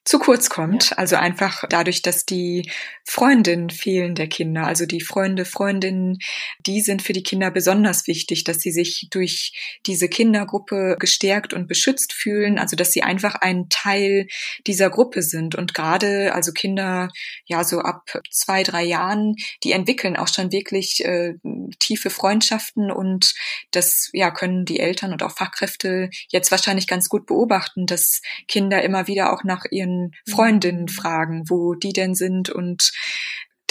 zu kurz kommt. Ja. Also einfach dadurch, dass die Freundinnen fehlen der Kinder. Also die Freunde, Freundinnen, die sind für die Kinder besonders wichtig, dass sie sich durch diese Kindergruppe gestärkt und beschützt fühlen. Also dass sie einfach ein Teil dieser Gruppe sind. Und gerade, also Kinder, ja, so ab zwei, drei Jahren, die entwickeln auch schon wirklich äh, tiefe Freundschaften und das, ja, können die Eltern und auch Fachkräfte jetzt wahrscheinlich ganz gut beobachten, dass Kinder immer wieder auch nach ihren ihren Freundinnen fragen, wo die denn sind und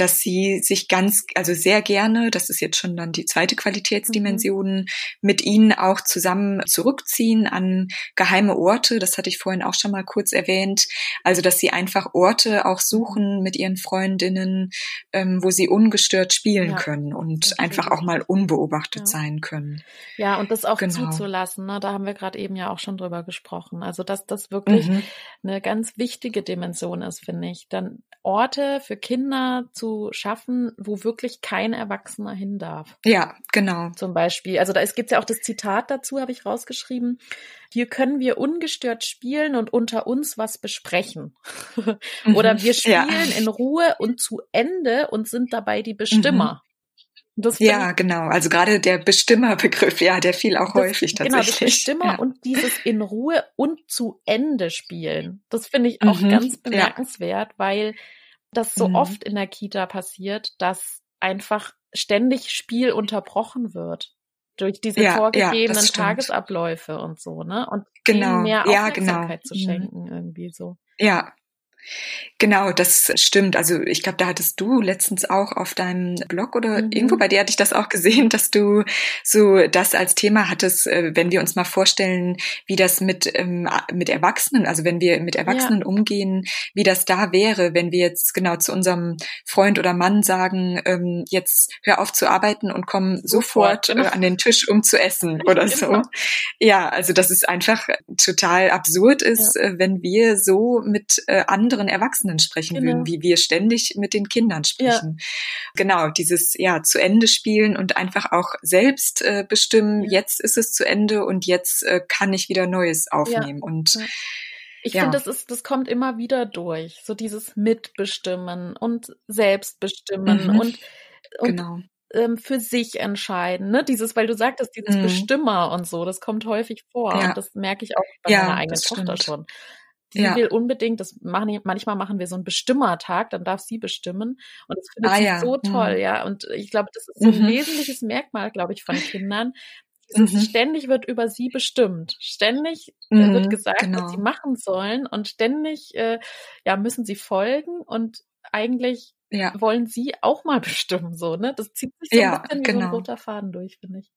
dass sie sich ganz, also sehr gerne, das ist jetzt schon dann die zweite Qualitätsdimension, mhm. mit ihnen auch zusammen zurückziehen an geheime Orte. Das hatte ich vorhin auch schon mal kurz erwähnt. Also, dass sie einfach Orte auch suchen mit ihren Freundinnen, ähm, wo sie ungestört spielen ja. können und einfach auch mal unbeobachtet ja. sein können. Ja, und das auch genau. zuzulassen. Ne? Da haben wir gerade eben ja auch schon drüber gesprochen. Also, dass das wirklich mhm. eine ganz wichtige Dimension ist, finde ich. Dann Orte für Kinder zu schaffen, wo wirklich kein Erwachsener hin darf. Ja, genau. Zum Beispiel. Also da gibt es ja auch das Zitat dazu, habe ich rausgeschrieben. Hier können wir ungestört spielen und unter uns was besprechen. Oder wir spielen ja. in Ruhe und zu Ende und sind dabei die Bestimmer. Mhm. ja, genau. Also gerade der Bestimmerbegriff, ja, der fiel auch das, häufig tatsächlich. Genau, das Bestimmer ja. und dieses in Ruhe und zu Ende spielen. Das finde ich auch mhm. ganz bemerkenswert, ja. weil das so mhm. oft in der Kita passiert, dass einfach ständig Spiel unterbrochen wird durch diese ja, vorgegebenen ja, Tagesabläufe und so, ne? Und genau. mehr Aufmerksamkeit ja, genau. zu mhm. schenken, mhm. irgendwie so. Ja, Genau, das stimmt. Also ich glaube, da hattest du letztens auch auf deinem Blog oder mhm. irgendwo bei dir hatte ich das auch gesehen, dass du so das als Thema hattest, äh, wenn wir uns mal vorstellen, wie das mit ähm, mit Erwachsenen, also wenn wir mit Erwachsenen ja. umgehen, wie das da wäre, wenn wir jetzt genau zu unserem Freund oder Mann sagen, ähm, jetzt hör auf zu arbeiten und komm sofort, sofort äh, genau. an den Tisch, um zu essen oder so. Genau. Ja, also dass es einfach total absurd ist, ja. Äh, wenn wir so mit äh, anderen Erwachsenen Erwachsenen sprechen genau. würden, wie wir ständig mit den Kindern sprechen. Ja. Genau, dieses ja zu Ende spielen und einfach auch selbst äh, bestimmen, ja. jetzt ist es zu Ende und jetzt äh, kann ich wieder Neues aufnehmen. Ja. Und ich finde, das ist, das kommt immer wieder durch. So dieses Mitbestimmen und Selbstbestimmen mhm. und, und genau. ähm, für sich entscheiden. Ne? Dieses, weil du sagtest, dieses mhm. Bestimmer und so, das kommt häufig vor. Ja. Und das merke ich auch bei ja, meiner eigenen Tochter stimmt. schon. Sie ja. will unbedingt, das machen, manchmal machen wir so einen Bestimmertag, dann darf sie bestimmen. Und das findet ah, sie ja. so toll, mhm. ja. Und ich glaube, das ist so ein mhm. wesentliches Merkmal, glaube ich, von Kindern. Dieses, mhm. Ständig wird über sie bestimmt. Ständig äh, wird mhm, gesagt, genau. was sie machen sollen. Und ständig, äh, ja, müssen sie folgen. Und eigentlich ja. wollen sie auch mal bestimmen, so, ne? Das zieht sich so ja, ein bisschen wie genau. so ein genau. roter Faden durch, finde ich.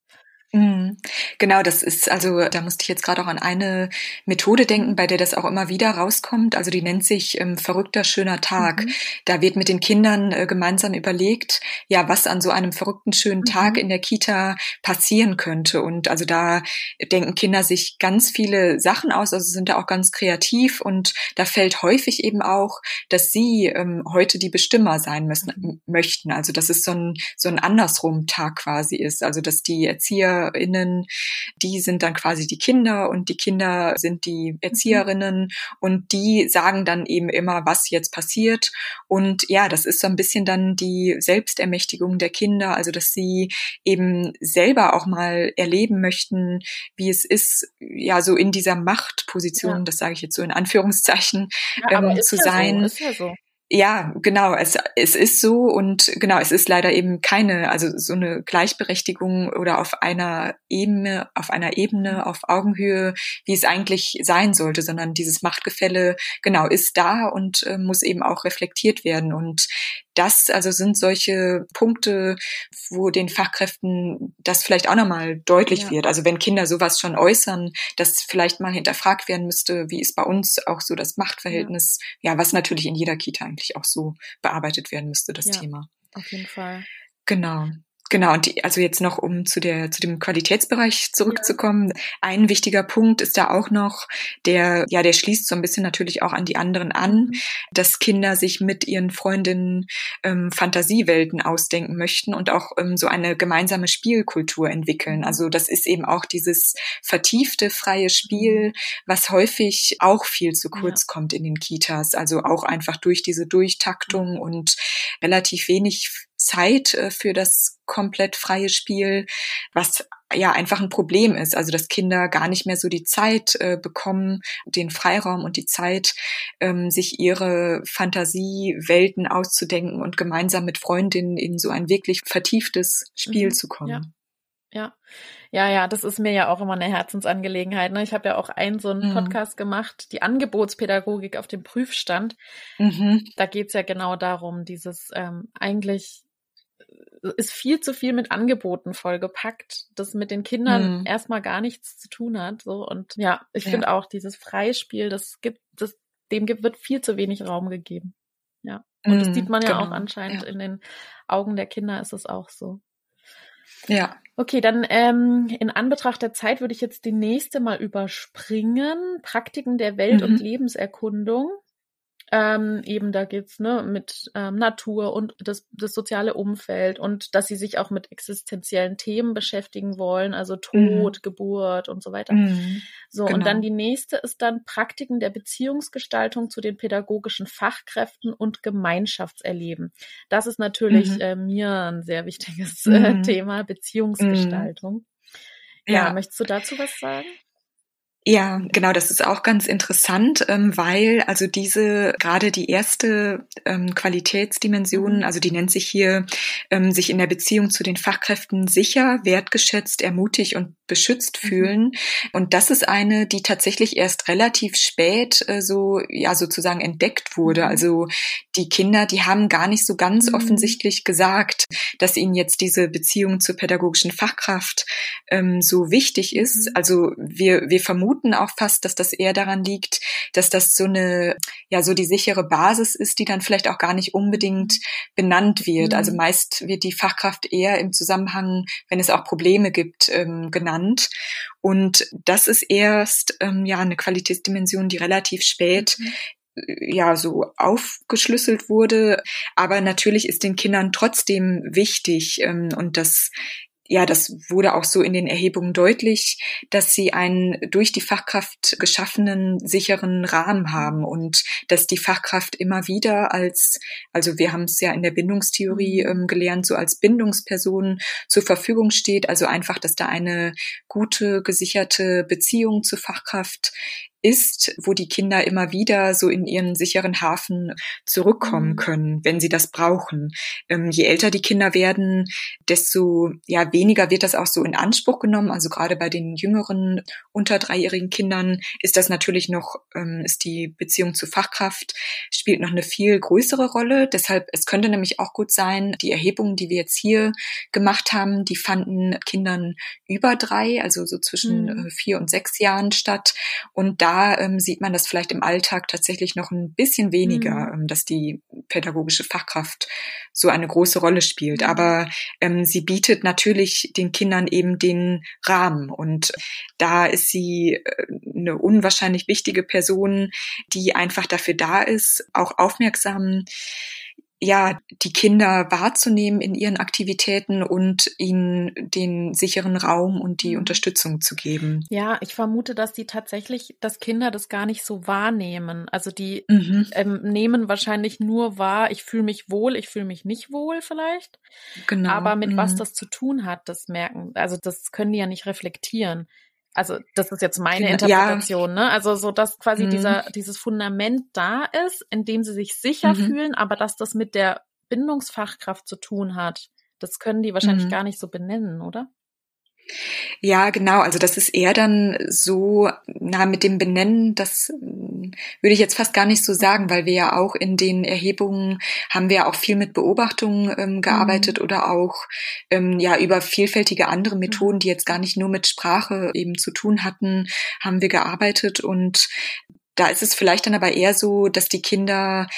Mhm. Genau, das ist, also da musste ich jetzt gerade auch an eine Methode denken, bei der das auch immer wieder rauskommt. Also die nennt sich ähm, verrückter schöner Tag. Mhm. Da wird mit den Kindern äh, gemeinsam überlegt, ja, was an so einem verrückten schönen mhm. Tag in der Kita passieren könnte. Und also da denken Kinder sich ganz viele Sachen aus, also sind da auch ganz kreativ und da fällt häufig eben auch, dass sie ähm, heute die Bestimmer sein müssen, mhm. möchten. Also dass es so ein, so ein andersrum Tag quasi ist. Also dass die Erzieher ErzieherInnen, die sind dann quasi die Kinder und die Kinder sind die Erzieherinnen und die sagen dann eben immer, was jetzt passiert. Und ja, das ist so ein bisschen dann die Selbstermächtigung der Kinder, also dass sie eben selber auch mal erleben möchten, wie es ist, ja, so in dieser Machtposition, ja. das sage ich jetzt so in Anführungszeichen, ja, ähm, zu sein. So, ja so ja, genau, es, es ist so und genau, es ist leider eben keine, also so eine Gleichberechtigung oder auf einer Ebene, auf einer Ebene, auf Augenhöhe, wie es eigentlich sein sollte, sondern dieses Machtgefälle, genau, ist da und äh, muss eben auch reflektiert werden. Und das also sind solche Punkte, wo den Fachkräften das vielleicht auch nochmal deutlich ja. wird. Also wenn Kinder sowas schon äußern, dass vielleicht mal hinterfragt werden müsste, wie ist bei uns auch so das Machtverhältnis, ja, ja was natürlich in jeder Kita eigentlich auch so bearbeitet werden müsste, das ja, Thema. Auf jeden Fall. Genau. Genau, und die, also jetzt noch, um zu der, zu dem Qualitätsbereich zurückzukommen. Ja. Ein wichtiger Punkt ist da auch noch, der, ja, der schließt so ein bisschen natürlich auch an die anderen an, mhm. dass Kinder sich mit ihren Freundinnen ähm, Fantasiewelten ausdenken möchten und auch ähm, so eine gemeinsame Spielkultur entwickeln. Mhm. Also das ist eben auch dieses vertiefte, freie Spiel, mhm. was häufig auch viel zu kurz ja. kommt in den Kitas. Also auch einfach durch diese Durchtaktung und relativ wenig Zeit äh, für das komplett freie Spiel, was ja einfach ein Problem ist. Also dass Kinder gar nicht mehr so die Zeit äh, bekommen, den Freiraum und die Zeit, ähm, sich ihre Fantasiewelten auszudenken und gemeinsam mit Freundinnen in so ein wirklich vertieftes Spiel mhm, zu kommen. Ja. Ja, ja, ja, das ist mir ja auch immer eine Herzensangelegenheit. Ne? Ich habe ja auch einen so einen mhm. Podcast gemacht, die Angebotspädagogik auf dem Prüfstand. Mhm. Da geht's ja genau darum, dieses ähm, eigentlich ist viel zu viel mit Angeboten vollgepackt, das mit den Kindern mhm. erstmal gar nichts zu tun hat. So und ja, ich ja. finde auch dieses Freispiel, das gibt, das dem gibt, wird viel zu wenig Raum gegeben. Ja. Und mhm, das sieht man ja genau. auch anscheinend ja. in den Augen der Kinder ist es auch so. Ja. Okay, dann ähm, in Anbetracht der Zeit würde ich jetzt die nächste mal überspringen. Praktiken der Welt- mhm. und Lebenserkundung. Ähm, eben da geht's ne, mit ähm, Natur und das, das soziale Umfeld und dass sie sich auch mit existenziellen Themen beschäftigen wollen, also Tod, mhm. Geburt und so weiter. Mhm. So, genau. und dann die nächste ist dann Praktiken der Beziehungsgestaltung zu den pädagogischen Fachkräften und Gemeinschaftserleben. Das ist natürlich mhm. äh, mir ein sehr wichtiges äh, mhm. Thema, Beziehungsgestaltung. Ja, mhm. ja, möchtest du dazu was sagen? Ja, genau, das ist auch ganz interessant, ähm, weil also diese gerade die erste ähm, Qualitätsdimension, also die nennt sich hier ähm, sich in der Beziehung zu den Fachkräften sicher, wertgeschätzt, ermutigt und beschützt mhm. fühlen. Und das ist eine, die tatsächlich erst relativ spät äh, so ja sozusagen entdeckt wurde. Mhm. Also die Kinder, die haben gar nicht so ganz mhm. offensichtlich gesagt, dass ihnen jetzt diese Beziehung zur pädagogischen Fachkraft so wichtig ist. Mhm. Also wir wir vermuten vermuten auch fast, dass das eher daran liegt, dass das so eine, ja, so die sichere Basis ist, die dann vielleicht auch gar nicht unbedingt benannt wird. Mhm. Also meist wird die Fachkraft eher im Zusammenhang, wenn es auch Probleme gibt, ähm, genannt. Und das ist erst, ähm, ja, eine Qualitätsdimension, die relativ spät mhm ja so aufgeschlüsselt wurde. Aber natürlich ist den Kindern trotzdem wichtig ähm, und das ja, das wurde auch so in den Erhebungen deutlich, dass sie einen durch die Fachkraft geschaffenen sicheren Rahmen haben und dass die Fachkraft immer wieder als, also wir haben es ja in der Bindungstheorie mhm. ähm, gelernt, so als Bindungsperson zur Verfügung steht. Also einfach, dass da eine gute, gesicherte Beziehung zur Fachkraft ist, wo die Kinder immer wieder so in ihren sicheren Hafen zurückkommen mhm. können, wenn sie das brauchen. Ähm, je älter die Kinder werden, desto ja weniger wird das auch so in Anspruch genommen. Also gerade bei den jüngeren unter dreijährigen Kindern ist das natürlich noch ähm, ist die Beziehung zur Fachkraft spielt noch eine viel größere Rolle. Deshalb es könnte nämlich auch gut sein, die Erhebungen, die wir jetzt hier gemacht haben, die fanden Kindern über drei, also so zwischen mhm. Äh, vier und sechs Jahren statt. Und da ähm, sieht man das vielleicht im Alltag tatsächlich noch ein bisschen weniger, mhm. ähm, dass die pädagogische Fachkraft so eine große Rolle spielt. Mhm. Aber ähm, sie bietet natürlich den Kindern eben den Rahmen und da ist sie äh, eine unwahrscheinlich wichtige Person, die einfach dafür da ist, auch aufmerksam ja, die Kinder wahrzunehmen in ihren Aktivitäten und ihnen den sicheren Raum und die mhm. Unterstützung zu geben. Ja, ich vermute, dass die tatsächlich, dass Kinder das gar nicht so wahrnehmen. Also die mhm. ähm, nehmen wahrscheinlich nur wahr, ich fühle mich wohl, ich fühle mich nicht wohl vielleicht. Genau. Aber mit mhm. was das zu tun hat, das merken, also das können die ja nicht reflektieren. Also das ist jetzt meine Interpretation, ja. ne? Also so, dass quasi mhm. dieser dieses Fundament da ist, in dem sie sich sicher mhm. fühlen, aber dass das mit der Bindungsfachkraft zu tun hat, das können die wahrscheinlich mhm. gar nicht so benennen, oder? Ja, genau. Also das ist eher dann so, na, mit dem Benennen, das hm, würde ich jetzt fast gar nicht so sagen, weil wir ja auch in den Erhebungen haben wir auch viel mit Beobachtungen ähm, gearbeitet mhm. oder auch ähm, ja über vielfältige andere Methoden, die jetzt gar nicht nur mit Sprache eben zu tun hatten, haben wir gearbeitet und da ist es vielleicht dann aber eher so, dass die Kinder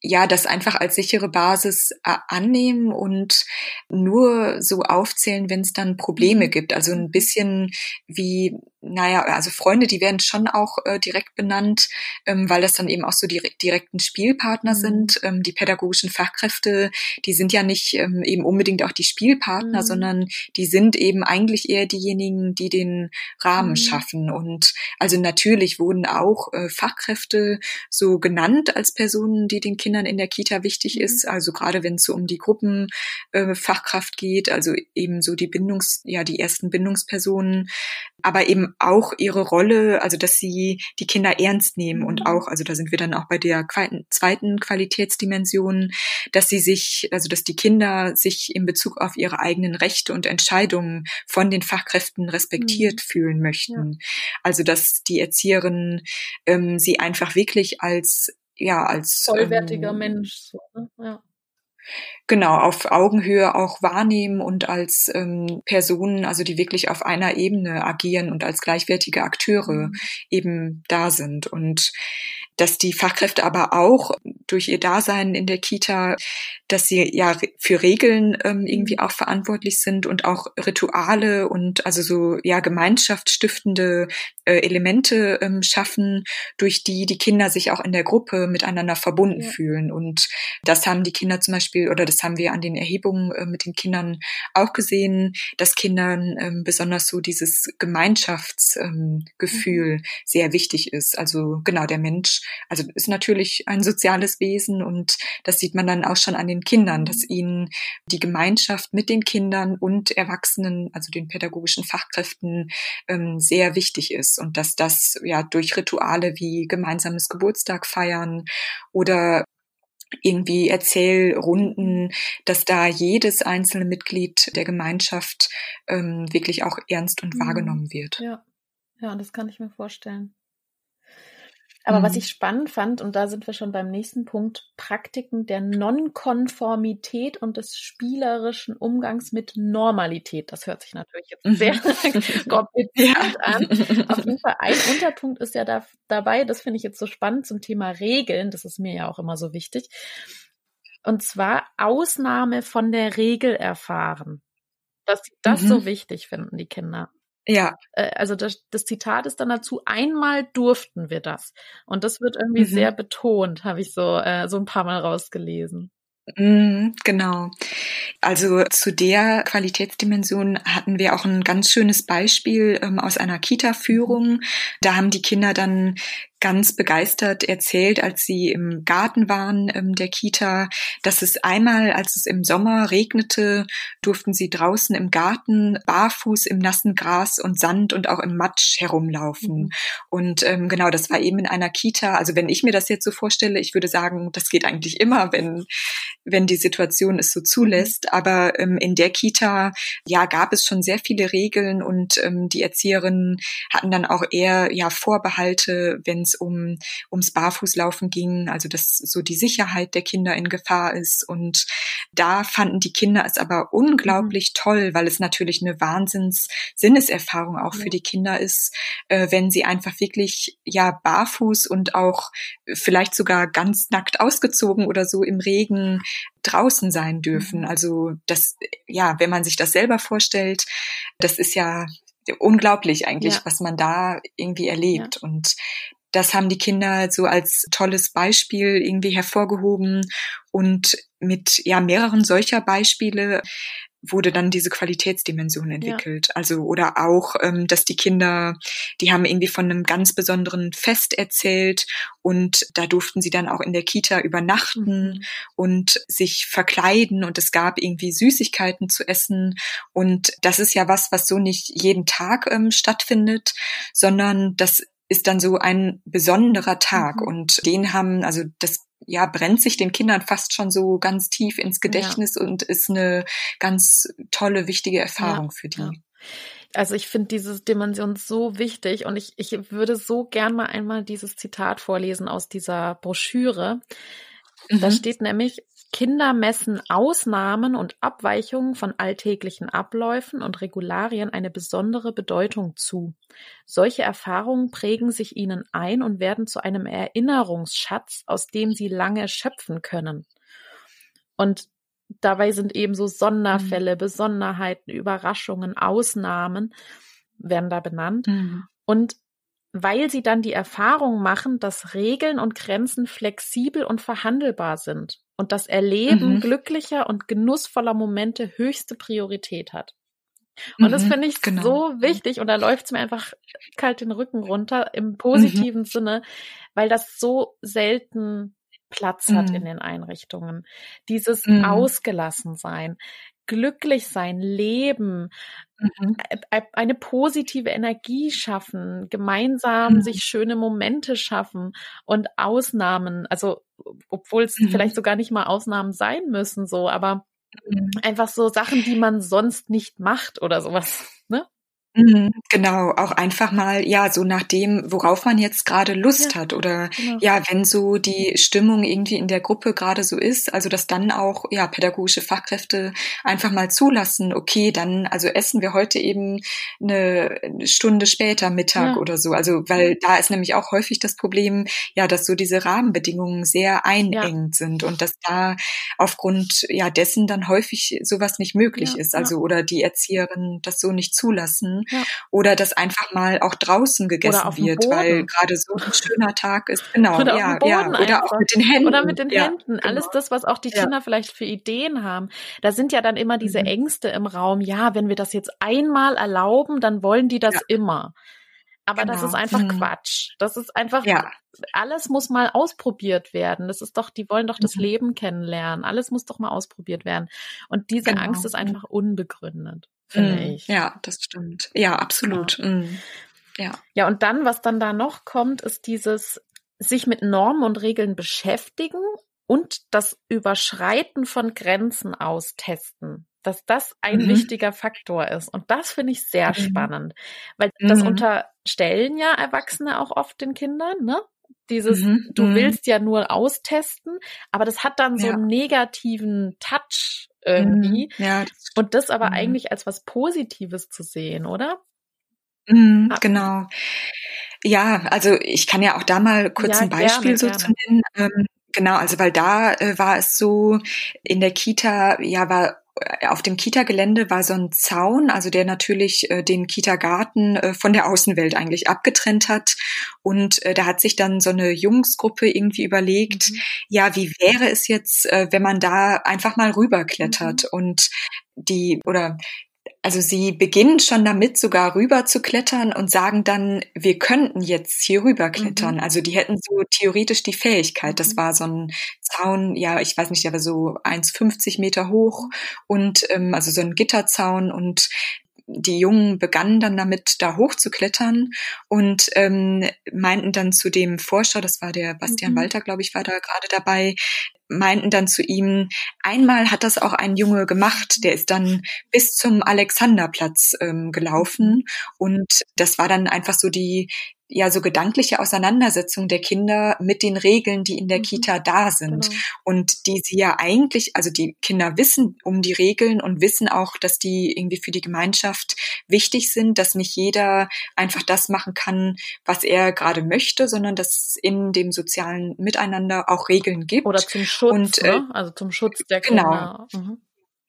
ja, das einfach als sichere Basis äh, annehmen und nur so aufzählen, wenn es dann Probleme mhm. gibt. Also ein bisschen wie naja, also Freunde, die werden schon auch äh, direkt benannt, ähm, weil das dann eben auch so die direkten Spielpartner mhm. sind. Ähm, die pädagogischen Fachkräfte, die sind ja nicht ähm, eben unbedingt auch die Spielpartner, mhm. sondern die sind eben eigentlich eher diejenigen, die den Rahmen mhm. schaffen. Und also natürlich wurden auch äh, Fachkräfte so genannt als Personen, die den Kindern in der Kita wichtig mhm. ist. Also gerade wenn es so um die Gruppenfachkraft äh, geht, also eben so die Bindungs, ja, die ersten Bindungspersonen, aber eben auch ihre Rolle, also dass sie die Kinder ernst nehmen und mhm. auch, also da sind wir dann auch bei der zweiten Qualitätsdimension, dass sie sich, also dass die Kinder sich in Bezug auf ihre eigenen Rechte und Entscheidungen von den Fachkräften respektiert mhm. fühlen möchten. Ja. Also dass die Erzieherinnen ähm, sie einfach wirklich als ja als vollwertiger ähm, Mensch so, ne? ja genau auf Augenhöhe auch wahrnehmen und als ähm, Personen, also die wirklich auf einer Ebene agieren und als gleichwertige Akteure mhm. eben da sind. Und dass die Fachkräfte aber auch durch ihr Dasein in der Kita, dass sie ja für Regeln ähm, irgendwie auch verantwortlich sind und auch Rituale und also so ja gemeinschaftsstiftende äh, Elemente ähm, schaffen, durch die die Kinder sich auch in der Gruppe miteinander verbunden ja. fühlen. Und das haben die Kinder zum Beispiel oder das haben wir an den Erhebungen äh, mit den Kindern auch gesehen, dass Kindern ähm, besonders so dieses Gemeinschaftsgefühl ähm, mhm. sehr wichtig ist. Also genau der Mensch also ist natürlich ein soziales Wesen und das sieht man dann auch schon an den Kindern, dass ihnen die Gemeinschaft mit den Kindern und Erwachsenen, also den pädagogischen Fachkräften, ähm, sehr wichtig ist und dass das ja durch Rituale wie gemeinsames Geburtstag feiern oder irgendwie Erzählrunden, dass da jedes einzelne Mitglied der Gemeinschaft ähm, wirklich auch ernst und mhm. wahrgenommen wird. Ja, ja, das kann ich mir vorstellen. Aber mhm. was ich spannend fand, und da sind wir schon beim nächsten Punkt, Praktiken der Nonkonformität und des spielerischen Umgangs mit Normalität. Das hört sich natürlich jetzt sehr mhm. kompliziert an. Auf jeden Fall ein Unterpunkt ist ja da, dabei, das finde ich jetzt so spannend zum Thema Regeln, das ist mir ja auch immer so wichtig. Und zwar Ausnahme von der Regel erfahren. Dass sie das mhm. so wichtig finden, die Kinder. Ja. Äh, also das, das Zitat ist dann dazu, einmal durften wir das. Und das wird irgendwie mhm. sehr betont, habe ich so, äh, so ein paar Mal rausgelesen. Mhm, genau. Also zu der Qualitätsdimension hatten wir auch ein ganz schönes Beispiel ähm, aus einer Kita-Führung. Da haben die Kinder dann ganz begeistert erzählt, als sie im Garten waren ähm, der Kita, dass es einmal, als es im Sommer regnete, durften sie draußen im Garten barfuß im nassen Gras und Sand und auch im Matsch herumlaufen. Mhm. Und ähm, genau, das war eben in einer Kita. Also wenn ich mir das jetzt so vorstelle, ich würde sagen, das geht eigentlich immer, wenn wenn die Situation es so zulässt. Aber ähm, in der Kita, ja, gab es schon sehr viele Regeln und ähm, die Erzieherinnen hatten dann auch eher ja Vorbehalte, wenn es um ums Barfußlaufen ging, also dass so die Sicherheit der Kinder in Gefahr ist. Und da fanden die Kinder es aber unglaublich mhm. toll, weil es natürlich eine Wahnsinns Sinneserfahrung auch ja. für die Kinder ist, äh, wenn sie einfach wirklich ja barfuß und auch vielleicht sogar ganz nackt ausgezogen oder so im Regen draußen sein dürfen. Mhm. Also das, ja, wenn man sich das selber vorstellt, das ist ja unglaublich eigentlich, ja. was man da irgendwie erlebt. Ja. Und das haben die Kinder so als tolles Beispiel irgendwie hervorgehoben und mit ja mehreren solcher Beispiele wurde dann diese Qualitätsdimension entwickelt. Ja. Also oder auch, ähm, dass die Kinder, die haben irgendwie von einem ganz besonderen Fest erzählt und da durften sie dann auch in der Kita übernachten mhm. und sich verkleiden und es gab irgendwie Süßigkeiten zu essen und das ist ja was, was so nicht jeden Tag ähm, stattfindet, sondern das ist dann so ein besonderer Tag mhm. und den haben, also das ja, brennt sich den Kindern fast schon so ganz tief ins Gedächtnis ja. und ist eine ganz tolle, wichtige Erfahrung ja, für die. Ja. Also ich finde diese Dimension so wichtig und ich, ich würde so gern mal einmal dieses Zitat vorlesen aus dieser Broschüre. Mhm. Da steht nämlich, Kinder messen Ausnahmen und Abweichungen von alltäglichen Abläufen und Regularien eine besondere Bedeutung zu. Solche Erfahrungen prägen sich ihnen ein und werden zu einem Erinnerungsschatz, aus dem sie lange schöpfen können. Und dabei sind eben so Sonderfälle, mhm. Besonderheiten, Überraschungen, Ausnahmen werden da benannt. Mhm. Und weil sie dann die Erfahrung machen, dass Regeln und Grenzen flexibel und verhandelbar sind und das Erleben mhm. glücklicher und genussvoller Momente höchste Priorität hat. Und mhm, das finde ich genau. so wichtig und da läuft es mir einfach kalt den Rücken runter im positiven mhm. Sinne, weil das so selten Platz hat in mhm. den Einrichtungen. Dieses mhm. Glücklich sein, leben, mhm. eine positive Energie schaffen, gemeinsam mhm. sich schöne Momente schaffen und Ausnahmen, also obwohl es mhm. vielleicht sogar nicht mal Ausnahmen sein müssen, so, aber mhm. einfach so Sachen, die man sonst nicht macht oder sowas, ne? Mhm, genau, auch einfach mal, ja, so nach dem, worauf man jetzt gerade Lust ja, hat oder genau. ja, wenn so die Stimmung irgendwie in der Gruppe gerade so ist, also dass dann auch, ja, pädagogische Fachkräfte einfach mal zulassen, okay, dann, also essen wir heute eben eine Stunde später Mittag ja. oder so, also weil da ist nämlich auch häufig das Problem, ja, dass so diese Rahmenbedingungen sehr einengend ja. sind und dass da aufgrund, ja, dessen dann häufig sowas nicht möglich ist, also oder die Erzieherinnen das so nicht zulassen oder dass einfach mal auch draußen gegessen wird, weil gerade so ein schöner Tag ist. Genau, oder ja, ja. Oder auch mit den Händen. Oder mit den ja, Händen. Genau. Alles das, was auch die Kinder vielleicht für Ideen haben. Da sind ja dann immer diese mhm. Ängste im Raum. Ja, wenn wir das jetzt einmal erlauben, dann wollen die das immer. Aber genau. das ist einfach mhm. Quatsch. Das ist einfach, ja. alles muss mal ausprobiert werden. Das ist doch, die wollen doch das mhm. Leben kennenlernen. Alles muss doch mal ausprobiert werden. Und diese genau. Angst ist einfach unbegründet, finde mhm. ich. Ja, das stimmt. Ja, absolut. Ja. Mhm. ja. Ja, und dann, was dann da noch kommt, ist dieses sich mit Normen und Regeln beschäftigen und das Überschreiten von Grenzen austesten dass das ein mhm. wichtiger Faktor ist. Und das finde ich sehr mhm. spannend, weil das mhm. unterstellen ja Erwachsene auch oft den Kindern, ne? Dieses, mhm. du mhm. willst ja nur austesten, aber das hat dann so ja. einen negativen Touch irgendwie. Mhm. Ja, das und das aber eigentlich als was Positives zu sehen, oder? Ah. Genau. Ja, also ich kann ja auch da mal kurz ja, ein Beispiel gerne, so gerne. zu nennen. Ähm, genau, also weil da äh, war es so, in der Kita, ja, war auf dem Kita-Gelände war so ein Zaun, also der natürlich äh, den Kita-Garten äh, von der Außenwelt eigentlich abgetrennt hat. Und äh, da hat sich dann so eine Jungsgruppe irgendwie überlegt, mhm. ja, wie wäre es jetzt, äh, wenn man da einfach mal rüberklettert mhm. und die oder also sie beginnen schon damit, sogar rüber zu klettern und sagen dann, wir könnten jetzt hier rüber klettern. Mhm. Also die hätten so theoretisch die Fähigkeit. Das mhm. war so ein Zaun, ja, ich weiß nicht, der war so 1,50 Meter hoch und ähm, also so ein Gitterzaun und die Jungen begannen dann damit, da hochzuklettern und ähm, meinten dann zu dem Forscher, das war der Bastian mhm. Walter, glaube ich, war da gerade dabei, meinten dann zu ihm, einmal hat das auch ein Junge gemacht, der ist dann bis zum Alexanderplatz ähm, gelaufen und das war dann einfach so die ja so gedankliche Auseinandersetzung der Kinder mit den Regeln, die in der mhm. Kita da sind genau. und die sie ja eigentlich, also die Kinder wissen um die Regeln und wissen auch, dass die irgendwie für die Gemeinschaft wichtig sind, dass nicht jeder einfach das machen kann, was er gerade möchte, sondern dass es in dem sozialen Miteinander auch Regeln gibt. Oder zum Schutz, und, äh, ne? also zum Schutz der genau. Kinder. Genau. Mhm.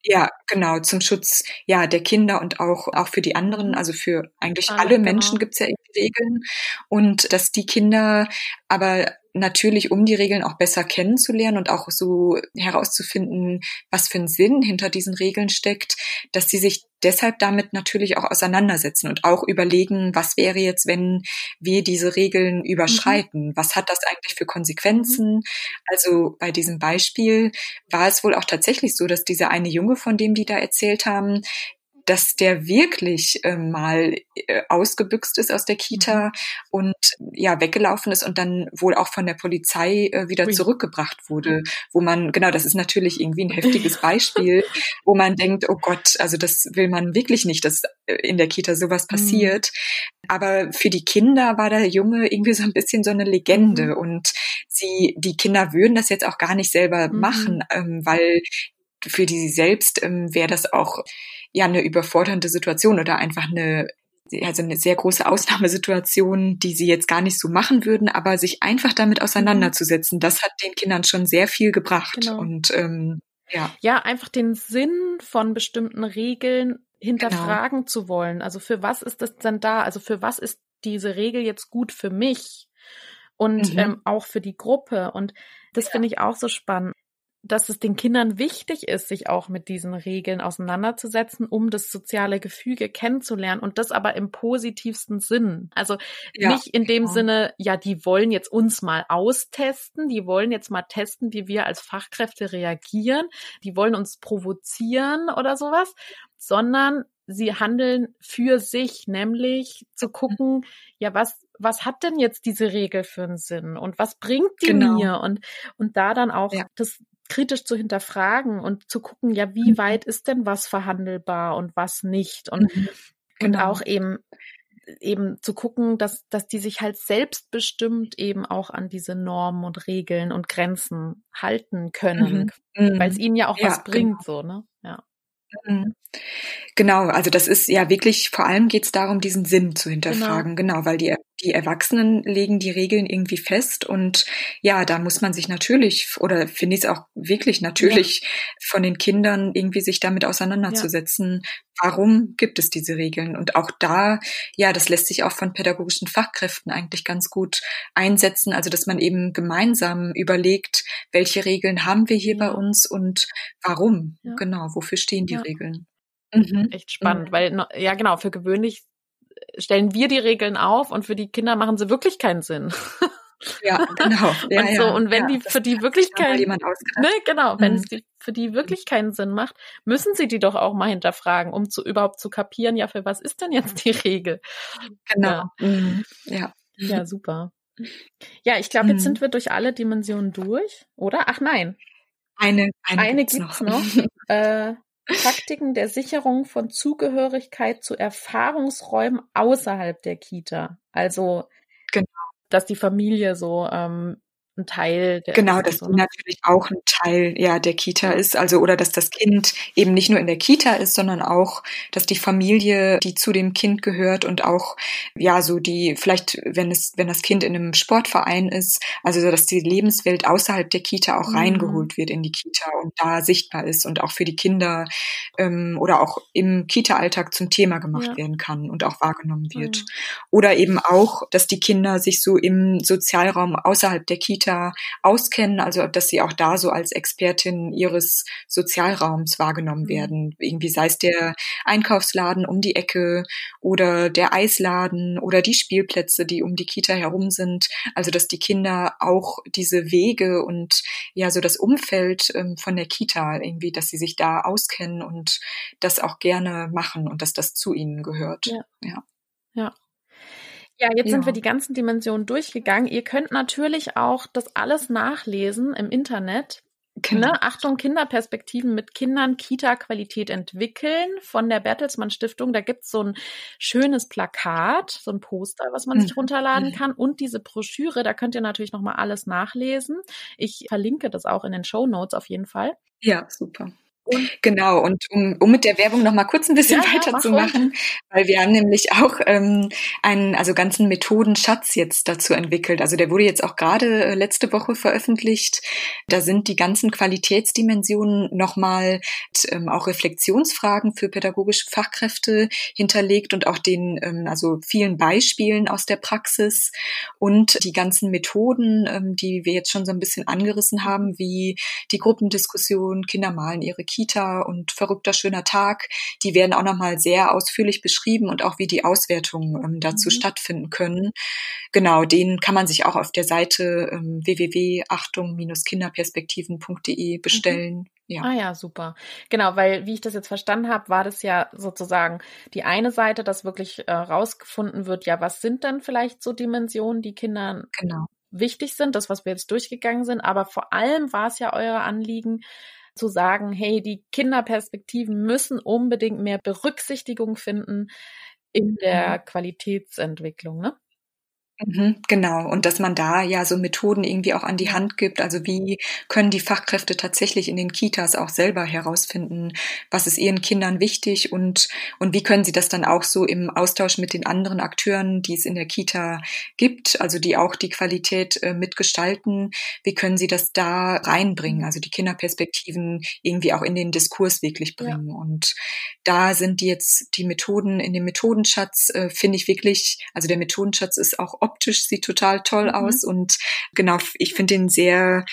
Ja, genau, zum Schutz ja der Kinder und auch auch für die anderen, also für eigentlich alle, alle Menschen genau. gibt's ja Regeln und dass die Kinder aber natürlich, um die Regeln auch besser kennenzulernen und auch so herauszufinden, was für ein Sinn hinter diesen Regeln steckt, dass sie sich deshalb damit natürlich auch auseinandersetzen und auch überlegen, was wäre jetzt, wenn wir diese Regeln überschreiten? Mhm. Was hat das eigentlich für Konsequenzen? Mhm. Also bei diesem Beispiel war es wohl auch tatsächlich so, dass dieser eine Junge, von dem die da erzählt haben, dass der wirklich äh, mal äh, ausgebüxt ist aus der Kita mhm. und ja weggelaufen ist und dann wohl auch von der Polizei äh, wieder Ui. zurückgebracht wurde, wo man genau, das ist natürlich irgendwie ein heftiges Beispiel, wo man denkt, oh Gott, also das will man wirklich nicht, dass äh, in der Kita sowas mhm. passiert. Mhm. Aber für die Kinder war der Junge irgendwie so ein bisschen so eine Legende mhm. und sie, die Kinder würden das jetzt auch gar nicht selber mhm. machen, ähm, weil für die selbst ähm, wäre das auch ja eine überfordernde Situation oder einfach eine also eine sehr große Ausnahmesituation, die sie jetzt gar nicht so machen würden, aber sich einfach damit auseinanderzusetzen, das hat den Kindern schon sehr viel gebracht. Genau. Und ähm, ja. Ja, einfach den Sinn von bestimmten Regeln hinterfragen genau. zu wollen. Also für was ist das denn da? Also für was ist diese Regel jetzt gut für mich? Und mhm. ähm, auch für die Gruppe. Und das ja. finde ich auch so spannend dass es den Kindern wichtig ist, sich auch mit diesen Regeln auseinanderzusetzen, um das soziale Gefüge kennenzulernen und das aber im positivsten Sinn. Also ja, nicht in dem genau. Sinne, ja, die wollen jetzt uns mal austesten, die wollen jetzt mal testen, wie wir als Fachkräfte reagieren, die wollen uns provozieren oder sowas, sondern sie handeln für sich, nämlich zu mhm. gucken, ja, was, was hat denn jetzt diese Regel für einen Sinn und was bringt die genau. mir und, und da dann auch ja. das, kritisch zu hinterfragen und zu gucken, ja, wie mhm. weit ist denn was verhandelbar und was nicht und, mhm. genau. und auch eben eben zu gucken, dass, dass die sich halt selbstbestimmt eben auch an diese Normen und Regeln und Grenzen halten können, mhm. weil es ihnen ja auch ja, was bringt, genau. so, ne? Ja. Mhm. Genau, also das ist ja wirklich, vor allem geht es darum, diesen Sinn zu hinterfragen, genau, genau weil die, die Erwachsenen legen die Regeln irgendwie fest und ja, da muss man sich natürlich, oder finde ich es auch wirklich natürlich ja. von den Kindern irgendwie sich damit auseinanderzusetzen, ja. warum gibt es diese Regeln? Und auch da, ja, das lässt sich auch von pädagogischen Fachkräften eigentlich ganz gut einsetzen, also dass man eben gemeinsam überlegt, welche Regeln haben wir hier ja. bei uns und warum, genau, wofür stehen die Regeln? Mhm. Echt spannend, mhm. weil, ja genau, für gewöhnlich stellen wir die Regeln auf und für die Kinder machen sie wirklich keinen Sinn. Ja, genau. Ja, und so, ja. und wenn ja, die für die wirklich keinen, ne, genau, wenn Mhm. es die, für die wirklich keinen Sinn macht, müssen sie die doch auch mal hinterfragen, um zu überhaupt zu kapieren, ja, für was ist denn jetzt die Regel? Genau. Ja. Mhm. Ja. Ja, super. Ja, ich glaube, jetzt Mhm. sind wir durch alle Dimensionen durch, oder? Ach nein, Eine, eine, eine gibt's gibt's noch. äh, Praktiken der Sicherung von Zugehörigkeit zu Erfahrungsräumen außerhalb der Kita. Also, Genau. dass die Familie so ähm, ein Teil der Genau, dass so, die ne? natürlich auch ein Teil ja der Kita ist, also oder dass das Kind eben nicht nur in der Kita ist, sondern auch, dass die Familie, die zu dem Kind gehört und auch ja so die vielleicht, wenn es wenn das Kind in einem Sportverein ist, also so, dass die Lebenswelt außerhalb der Kita auch Mhm. reingeholt wird in die Kita und da sichtbar ist und auch für die Kinder ähm, oder auch im Kita-Alltag zum Thema gemacht Ja. werden kann und auch wahrgenommen wird. Mhm. Oder eben auch, dass die Kinder sich so im Sozialraum außerhalb der Kita auskennen, also dass sie auch da so als Expertin ihres Sozialraums wahrgenommen Mhm. werden. Irgendwie sei es der Einkaufsladen um die Ecke oder der Eisladen oder die Spielplätze, die um die Kita herum sind. Also dass die Kinder auch diese Wege und ja so das Umfeld ähm, von der Kita irgendwie, dass sie sich da auskennen und das auch gerne machen und dass das zu ihnen gehört. Ja. ja. Ja. Ja, jetzt sind Ja. wir die ganzen Dimensionen durchgegangen. Ihr könnt natürlich auch das alles nachlesen im Internet. Genau. Ne? Achtung, Kinderperspektiven mit Kindern, Kita-Qualität entwickeln von der Bertelsmann Stiftung. Da gibt's so ein schönes Plakat, so ein Poster, was man sich Mhm. runterladen Mhm. kann und diese Broschüre. Da könnt ihr natürlich nochmal alles nachlesen. Ich verlinke das auch in den Show Notes auf jeden Fall. Ja, super. Und Genau, und um, um mit der Werbung noch mal kurz ein bisschen Ja, ja, mach weiterzumachen, weil wir haben nämlich auch ähm, einen also ganzen Methodenschatz jetzt dazu entwickelt. Also der wurde jetzt auch gerade äh, letzte Woche veröffentlicht. Da sind die ganzen Qualitätsdimensionen nochmal ähm, auch Reflexionsfragen für pädagogische Fachkräfte hinterlegt und auch den ähm, also vielen Beispielen aus der Praxis und die ganzen Methoden, ähm, die wir jetzt schon so ein bisschen angerissen haben, wie die Gruppendiskussion, Kinder malen ihre Kita und verrückter schöner Tag, die werden auch nochmal sehr ausführlich beschrieben und auch wie die Auswertungen ähm, dazu Mhm. stattfinden können. Genau, den kann man sich auch auf der Seite ähm, www.achtung-kinderperspektiven.de bestellen. Ja. Ah ja, super. Genau, weil wie ich das jetzt verstanden habe, war das ja sozusagen die eine Seite, dass wirklich äh, rausgefunden wird, ja, was sind denn vielleicht so Dimensionen, die Kindern Genau. wichtig sind, das, was wir jetzt durchgegangen sind, aber vor allem war es ja euer Anliegen zu sagen, hey, die Kinderperspektiven müssen unbedingt mehr Berücksichtigung finden in der Qualitätsentwicklung, ne? Mhm, genau. Und dass man da ja so Methoden irgendwie auch an die Ja. Hand gibt. Also wie können die Fachkräfte tatsächlich in den Kitas auch selber herausfinden, was ist ihren Kindern wichtig und, und wie können sie das dann auch so im Austausch mit den anderen Akteuren, die es in der Kita gibt, also die auch die Qualität äh, mitgestalten, wie können sie das da reinbringen, also die Kinderperspektiven irgendwie auch in den Diskurs wirklich Ja. bringen. Und da sind die jetzt die Methoden in dem Methodenschatz, äh, finde ich wirklich, also der Methodenschatz ist auch optisch, sieht total toll Mhm. aus und genau, ich finde den sehr,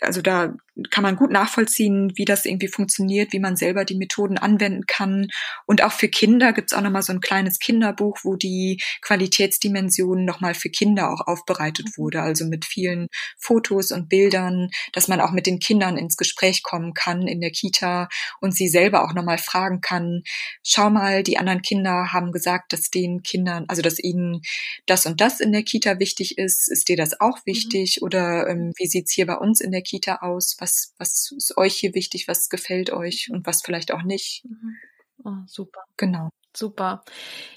also da kann man gut nachvollziehen, wie das irgendwie funktioniert, wie man selber die Methoden anwenden kann. Und auch für Kinder gibt's auch nochmal so ein kleines Kinderbuch, wo die Qualitätsdimension nochmal für Kinder auch aufbereitet Mhm. wurde, also mit vielen Fotos und Bildern, dass man auch mit den Kindern ins Gespräch kommen kann in der Kita und sie selber auch nochmal fragen kann, schau mal, die anderen Kinder haben gesagt, dass den Kindern, also dass ihnen das und das in der Kita wichtig ist. Ist dir das auch wichtig? Oder ähm, wie sieht's hier bei uns in der Kita aus? Was, was ist euch hier wichtig? Was gefällt euch und was vielleicht auch nicht? Mhm. Oh, super. Genau. Super.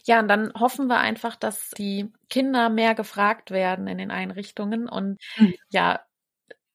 Ja, und dann hoffen wir einfach, dass die Kinder mehr gefragt werden in den Einrichtungen und Mhm. ja,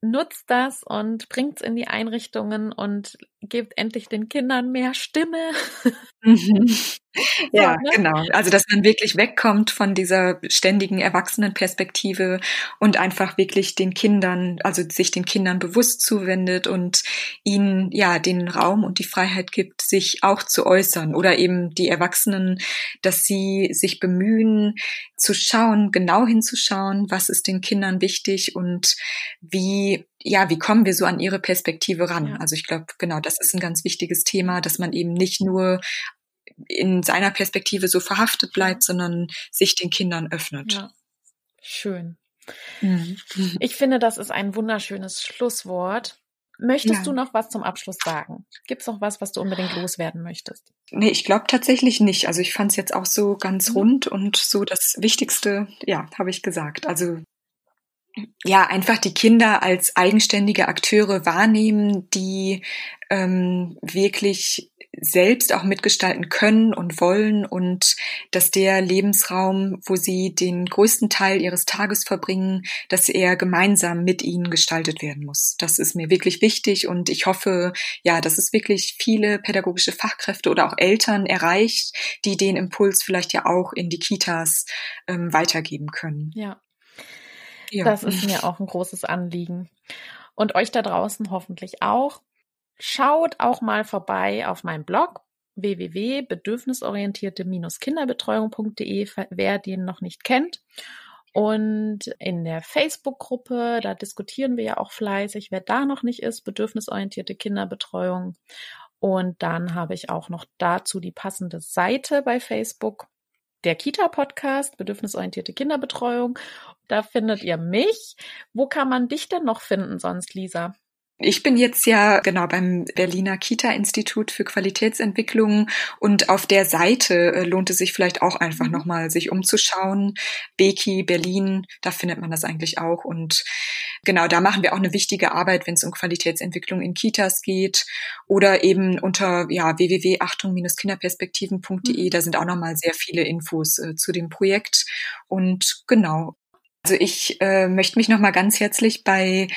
nutzt das und bringt's in die Einrichtungen und gebt endlich den Kindern mehr Stimme. Mhm. Ja, ne? genau. Also, dass man wirklich wegkommt von dieser ständigen Erwachsenenperspektive und einfach wirklich den Kindern, also sich den Kindern bewusst zuwendet und ihnen ja den Raum und die Freiheit gibt, sich auch zu äußern oder eben die Erwachsenen, dass sie sich bemühen, zu schauen, genau hinzuschauen, was ist den Kindern wichtig und wie ja, wie kommen wir so an ihre Perspektive ran? Ja. Also ich glaube, genau, das ist ein ganz wichtiges Thema, dass man eben nicht nur in seiner Perspektive so verhaftet bleibt, sondern sich den Kindern öffnet. Ja. Schön. Mhm. Ich finde, das ist ein wunderschönes Schlusswort. Möchtest ja. du noch was zum Abschluss sagen? Gibt es noch was, was du unbedingt loswerden möchtest? Nee, ich glaube tatsächlich nicht. Also ich fand es jetzt auch so ganz mhm. rund und so das Wichtigste, ja, habe ich gesagt. Also ja, einfach die Kinder als eigenständige Akteure wahrnehmen, die ähm, wirklich selbst auch mitgestalten können und wollen und dass der Lebensraum, wo sie den größten Teil ihres Tages verbringen, dass er gemeinsam mit ihnen gestaltet werden muss. Das ist mir wirklich wichtig und ich hoffe, ja, dass es wirklich viele pädagogische Fachkräfte oder auch Eltern erreicht, die den Impuls vielleicht ja auch in die Kitas ähm, weitergeben können. Ja. Ja. Das ist mir auch ein großes Anliegen. Und euch da draußen hoffentlich auch. Schaut auch mal vorbei auf meinem Blog www.bedürfnisorientierte-kinderbetreuung.de, wer den noch nicht kennt. Und in der Facebook-Gruppe, da diskutieren wir ja auch fleißig, wer da noch nicht ist, bedürfnisorientierte Kinderbetreuung. Und dann habe ich auch noch dazu die passende Seite bei Facebook, der Kita-Podcast, bedürfnisorientierte Kinderbetreuung. Da findet ihr mich. Wo kann man dich denn noch finden sonst, Lisa? Ich bin jetzt ja genau beim Berliner Kita-Institut für Qualitätsentwicklung und auf der Seite äh, lohnt es sich vielleicht auch einfach mhm. nochmal sich umzuschauen. Beki Berlin, da findet man das eigentlich auch und genau, da machen wir auch eine wichtige Arbeit, wenn es um Qualitätsentwicklung in Kitas geht oder eben unter ja, www.achtung-kinderperspektiven.de, mhm. da sind auch nochmal sehr viele Infos äh, zu dem Projekt und genau, also ich äh, möchte mich nochmal ganz herzlich bei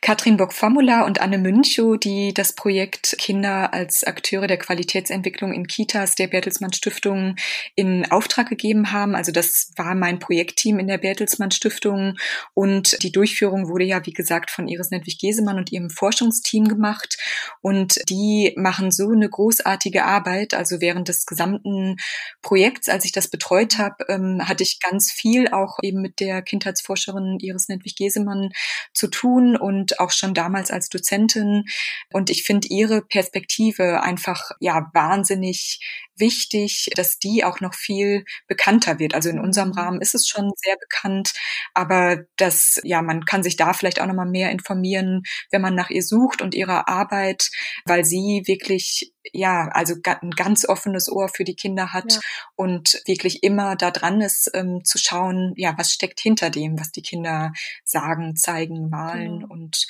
Katrin Bock-Formula und Anne Münchow, die das Projekt Kinder als Akteure der Qualitätsentwicklung in Kitas der Bertelsmann Stiftung in Auftrag gegeben haben. Also das war mein Projektteam in der Bertelsmann Stiftung und die Durchführung wurde ja, wie gesagt, von Iris Nentwich-Gesemann und ihrem Forschungsteam gemacht und die machen so eine großartige Arbeit. Also während des gesamten Projekts, als ich das betreut habe, ähm, hatte ich ganz viel auch eben mit der Kindheit Kindheitsforscherin Iris Nentwich-Gesemann zu tun und auch schon damals als Dozentin. Und ich finde ihre Perspektive einfach, ja, wahnsinnig wichtig, dass die auch noch viel bekannter wird. Also in unserem Rahmen ist es schon sehr bekannt, aber das, ja, man kann sich da vielleicht auch noch mal mehr informieren, wenn man nach ihr sucht und ihrer Arbeit, weil sie wirklich ja, also ein ganz offenes Ohr für die Kinder hat ja. und wirklich immer da dran ist, ähm, zu schauen, ja, was steckt hinter dem, was die Kinder sagen, zeigen, malen genau. und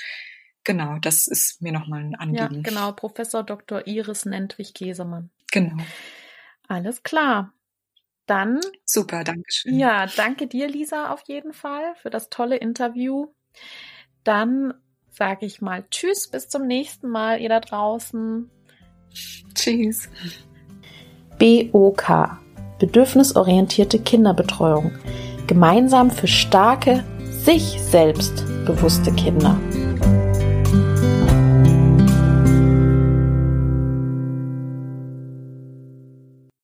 genau, das ist mir nochmal ein Anliegen. Ja, genau, Professor Dr. Iris Nentwich-Gesemann. Genau. Alles klar. Dann. Super, danke schön. Ja, danke dir, Lisa, auf jeden Fall für das tolle Interview. Dann sage ich mal Tschüss, bis zum nächsten Mal, ihr da draußen. Tschüss. BOK Bedürfnisorientierte Kinderbetreuung. Gemeinsam für starke, sich selbst bewusste Kinder.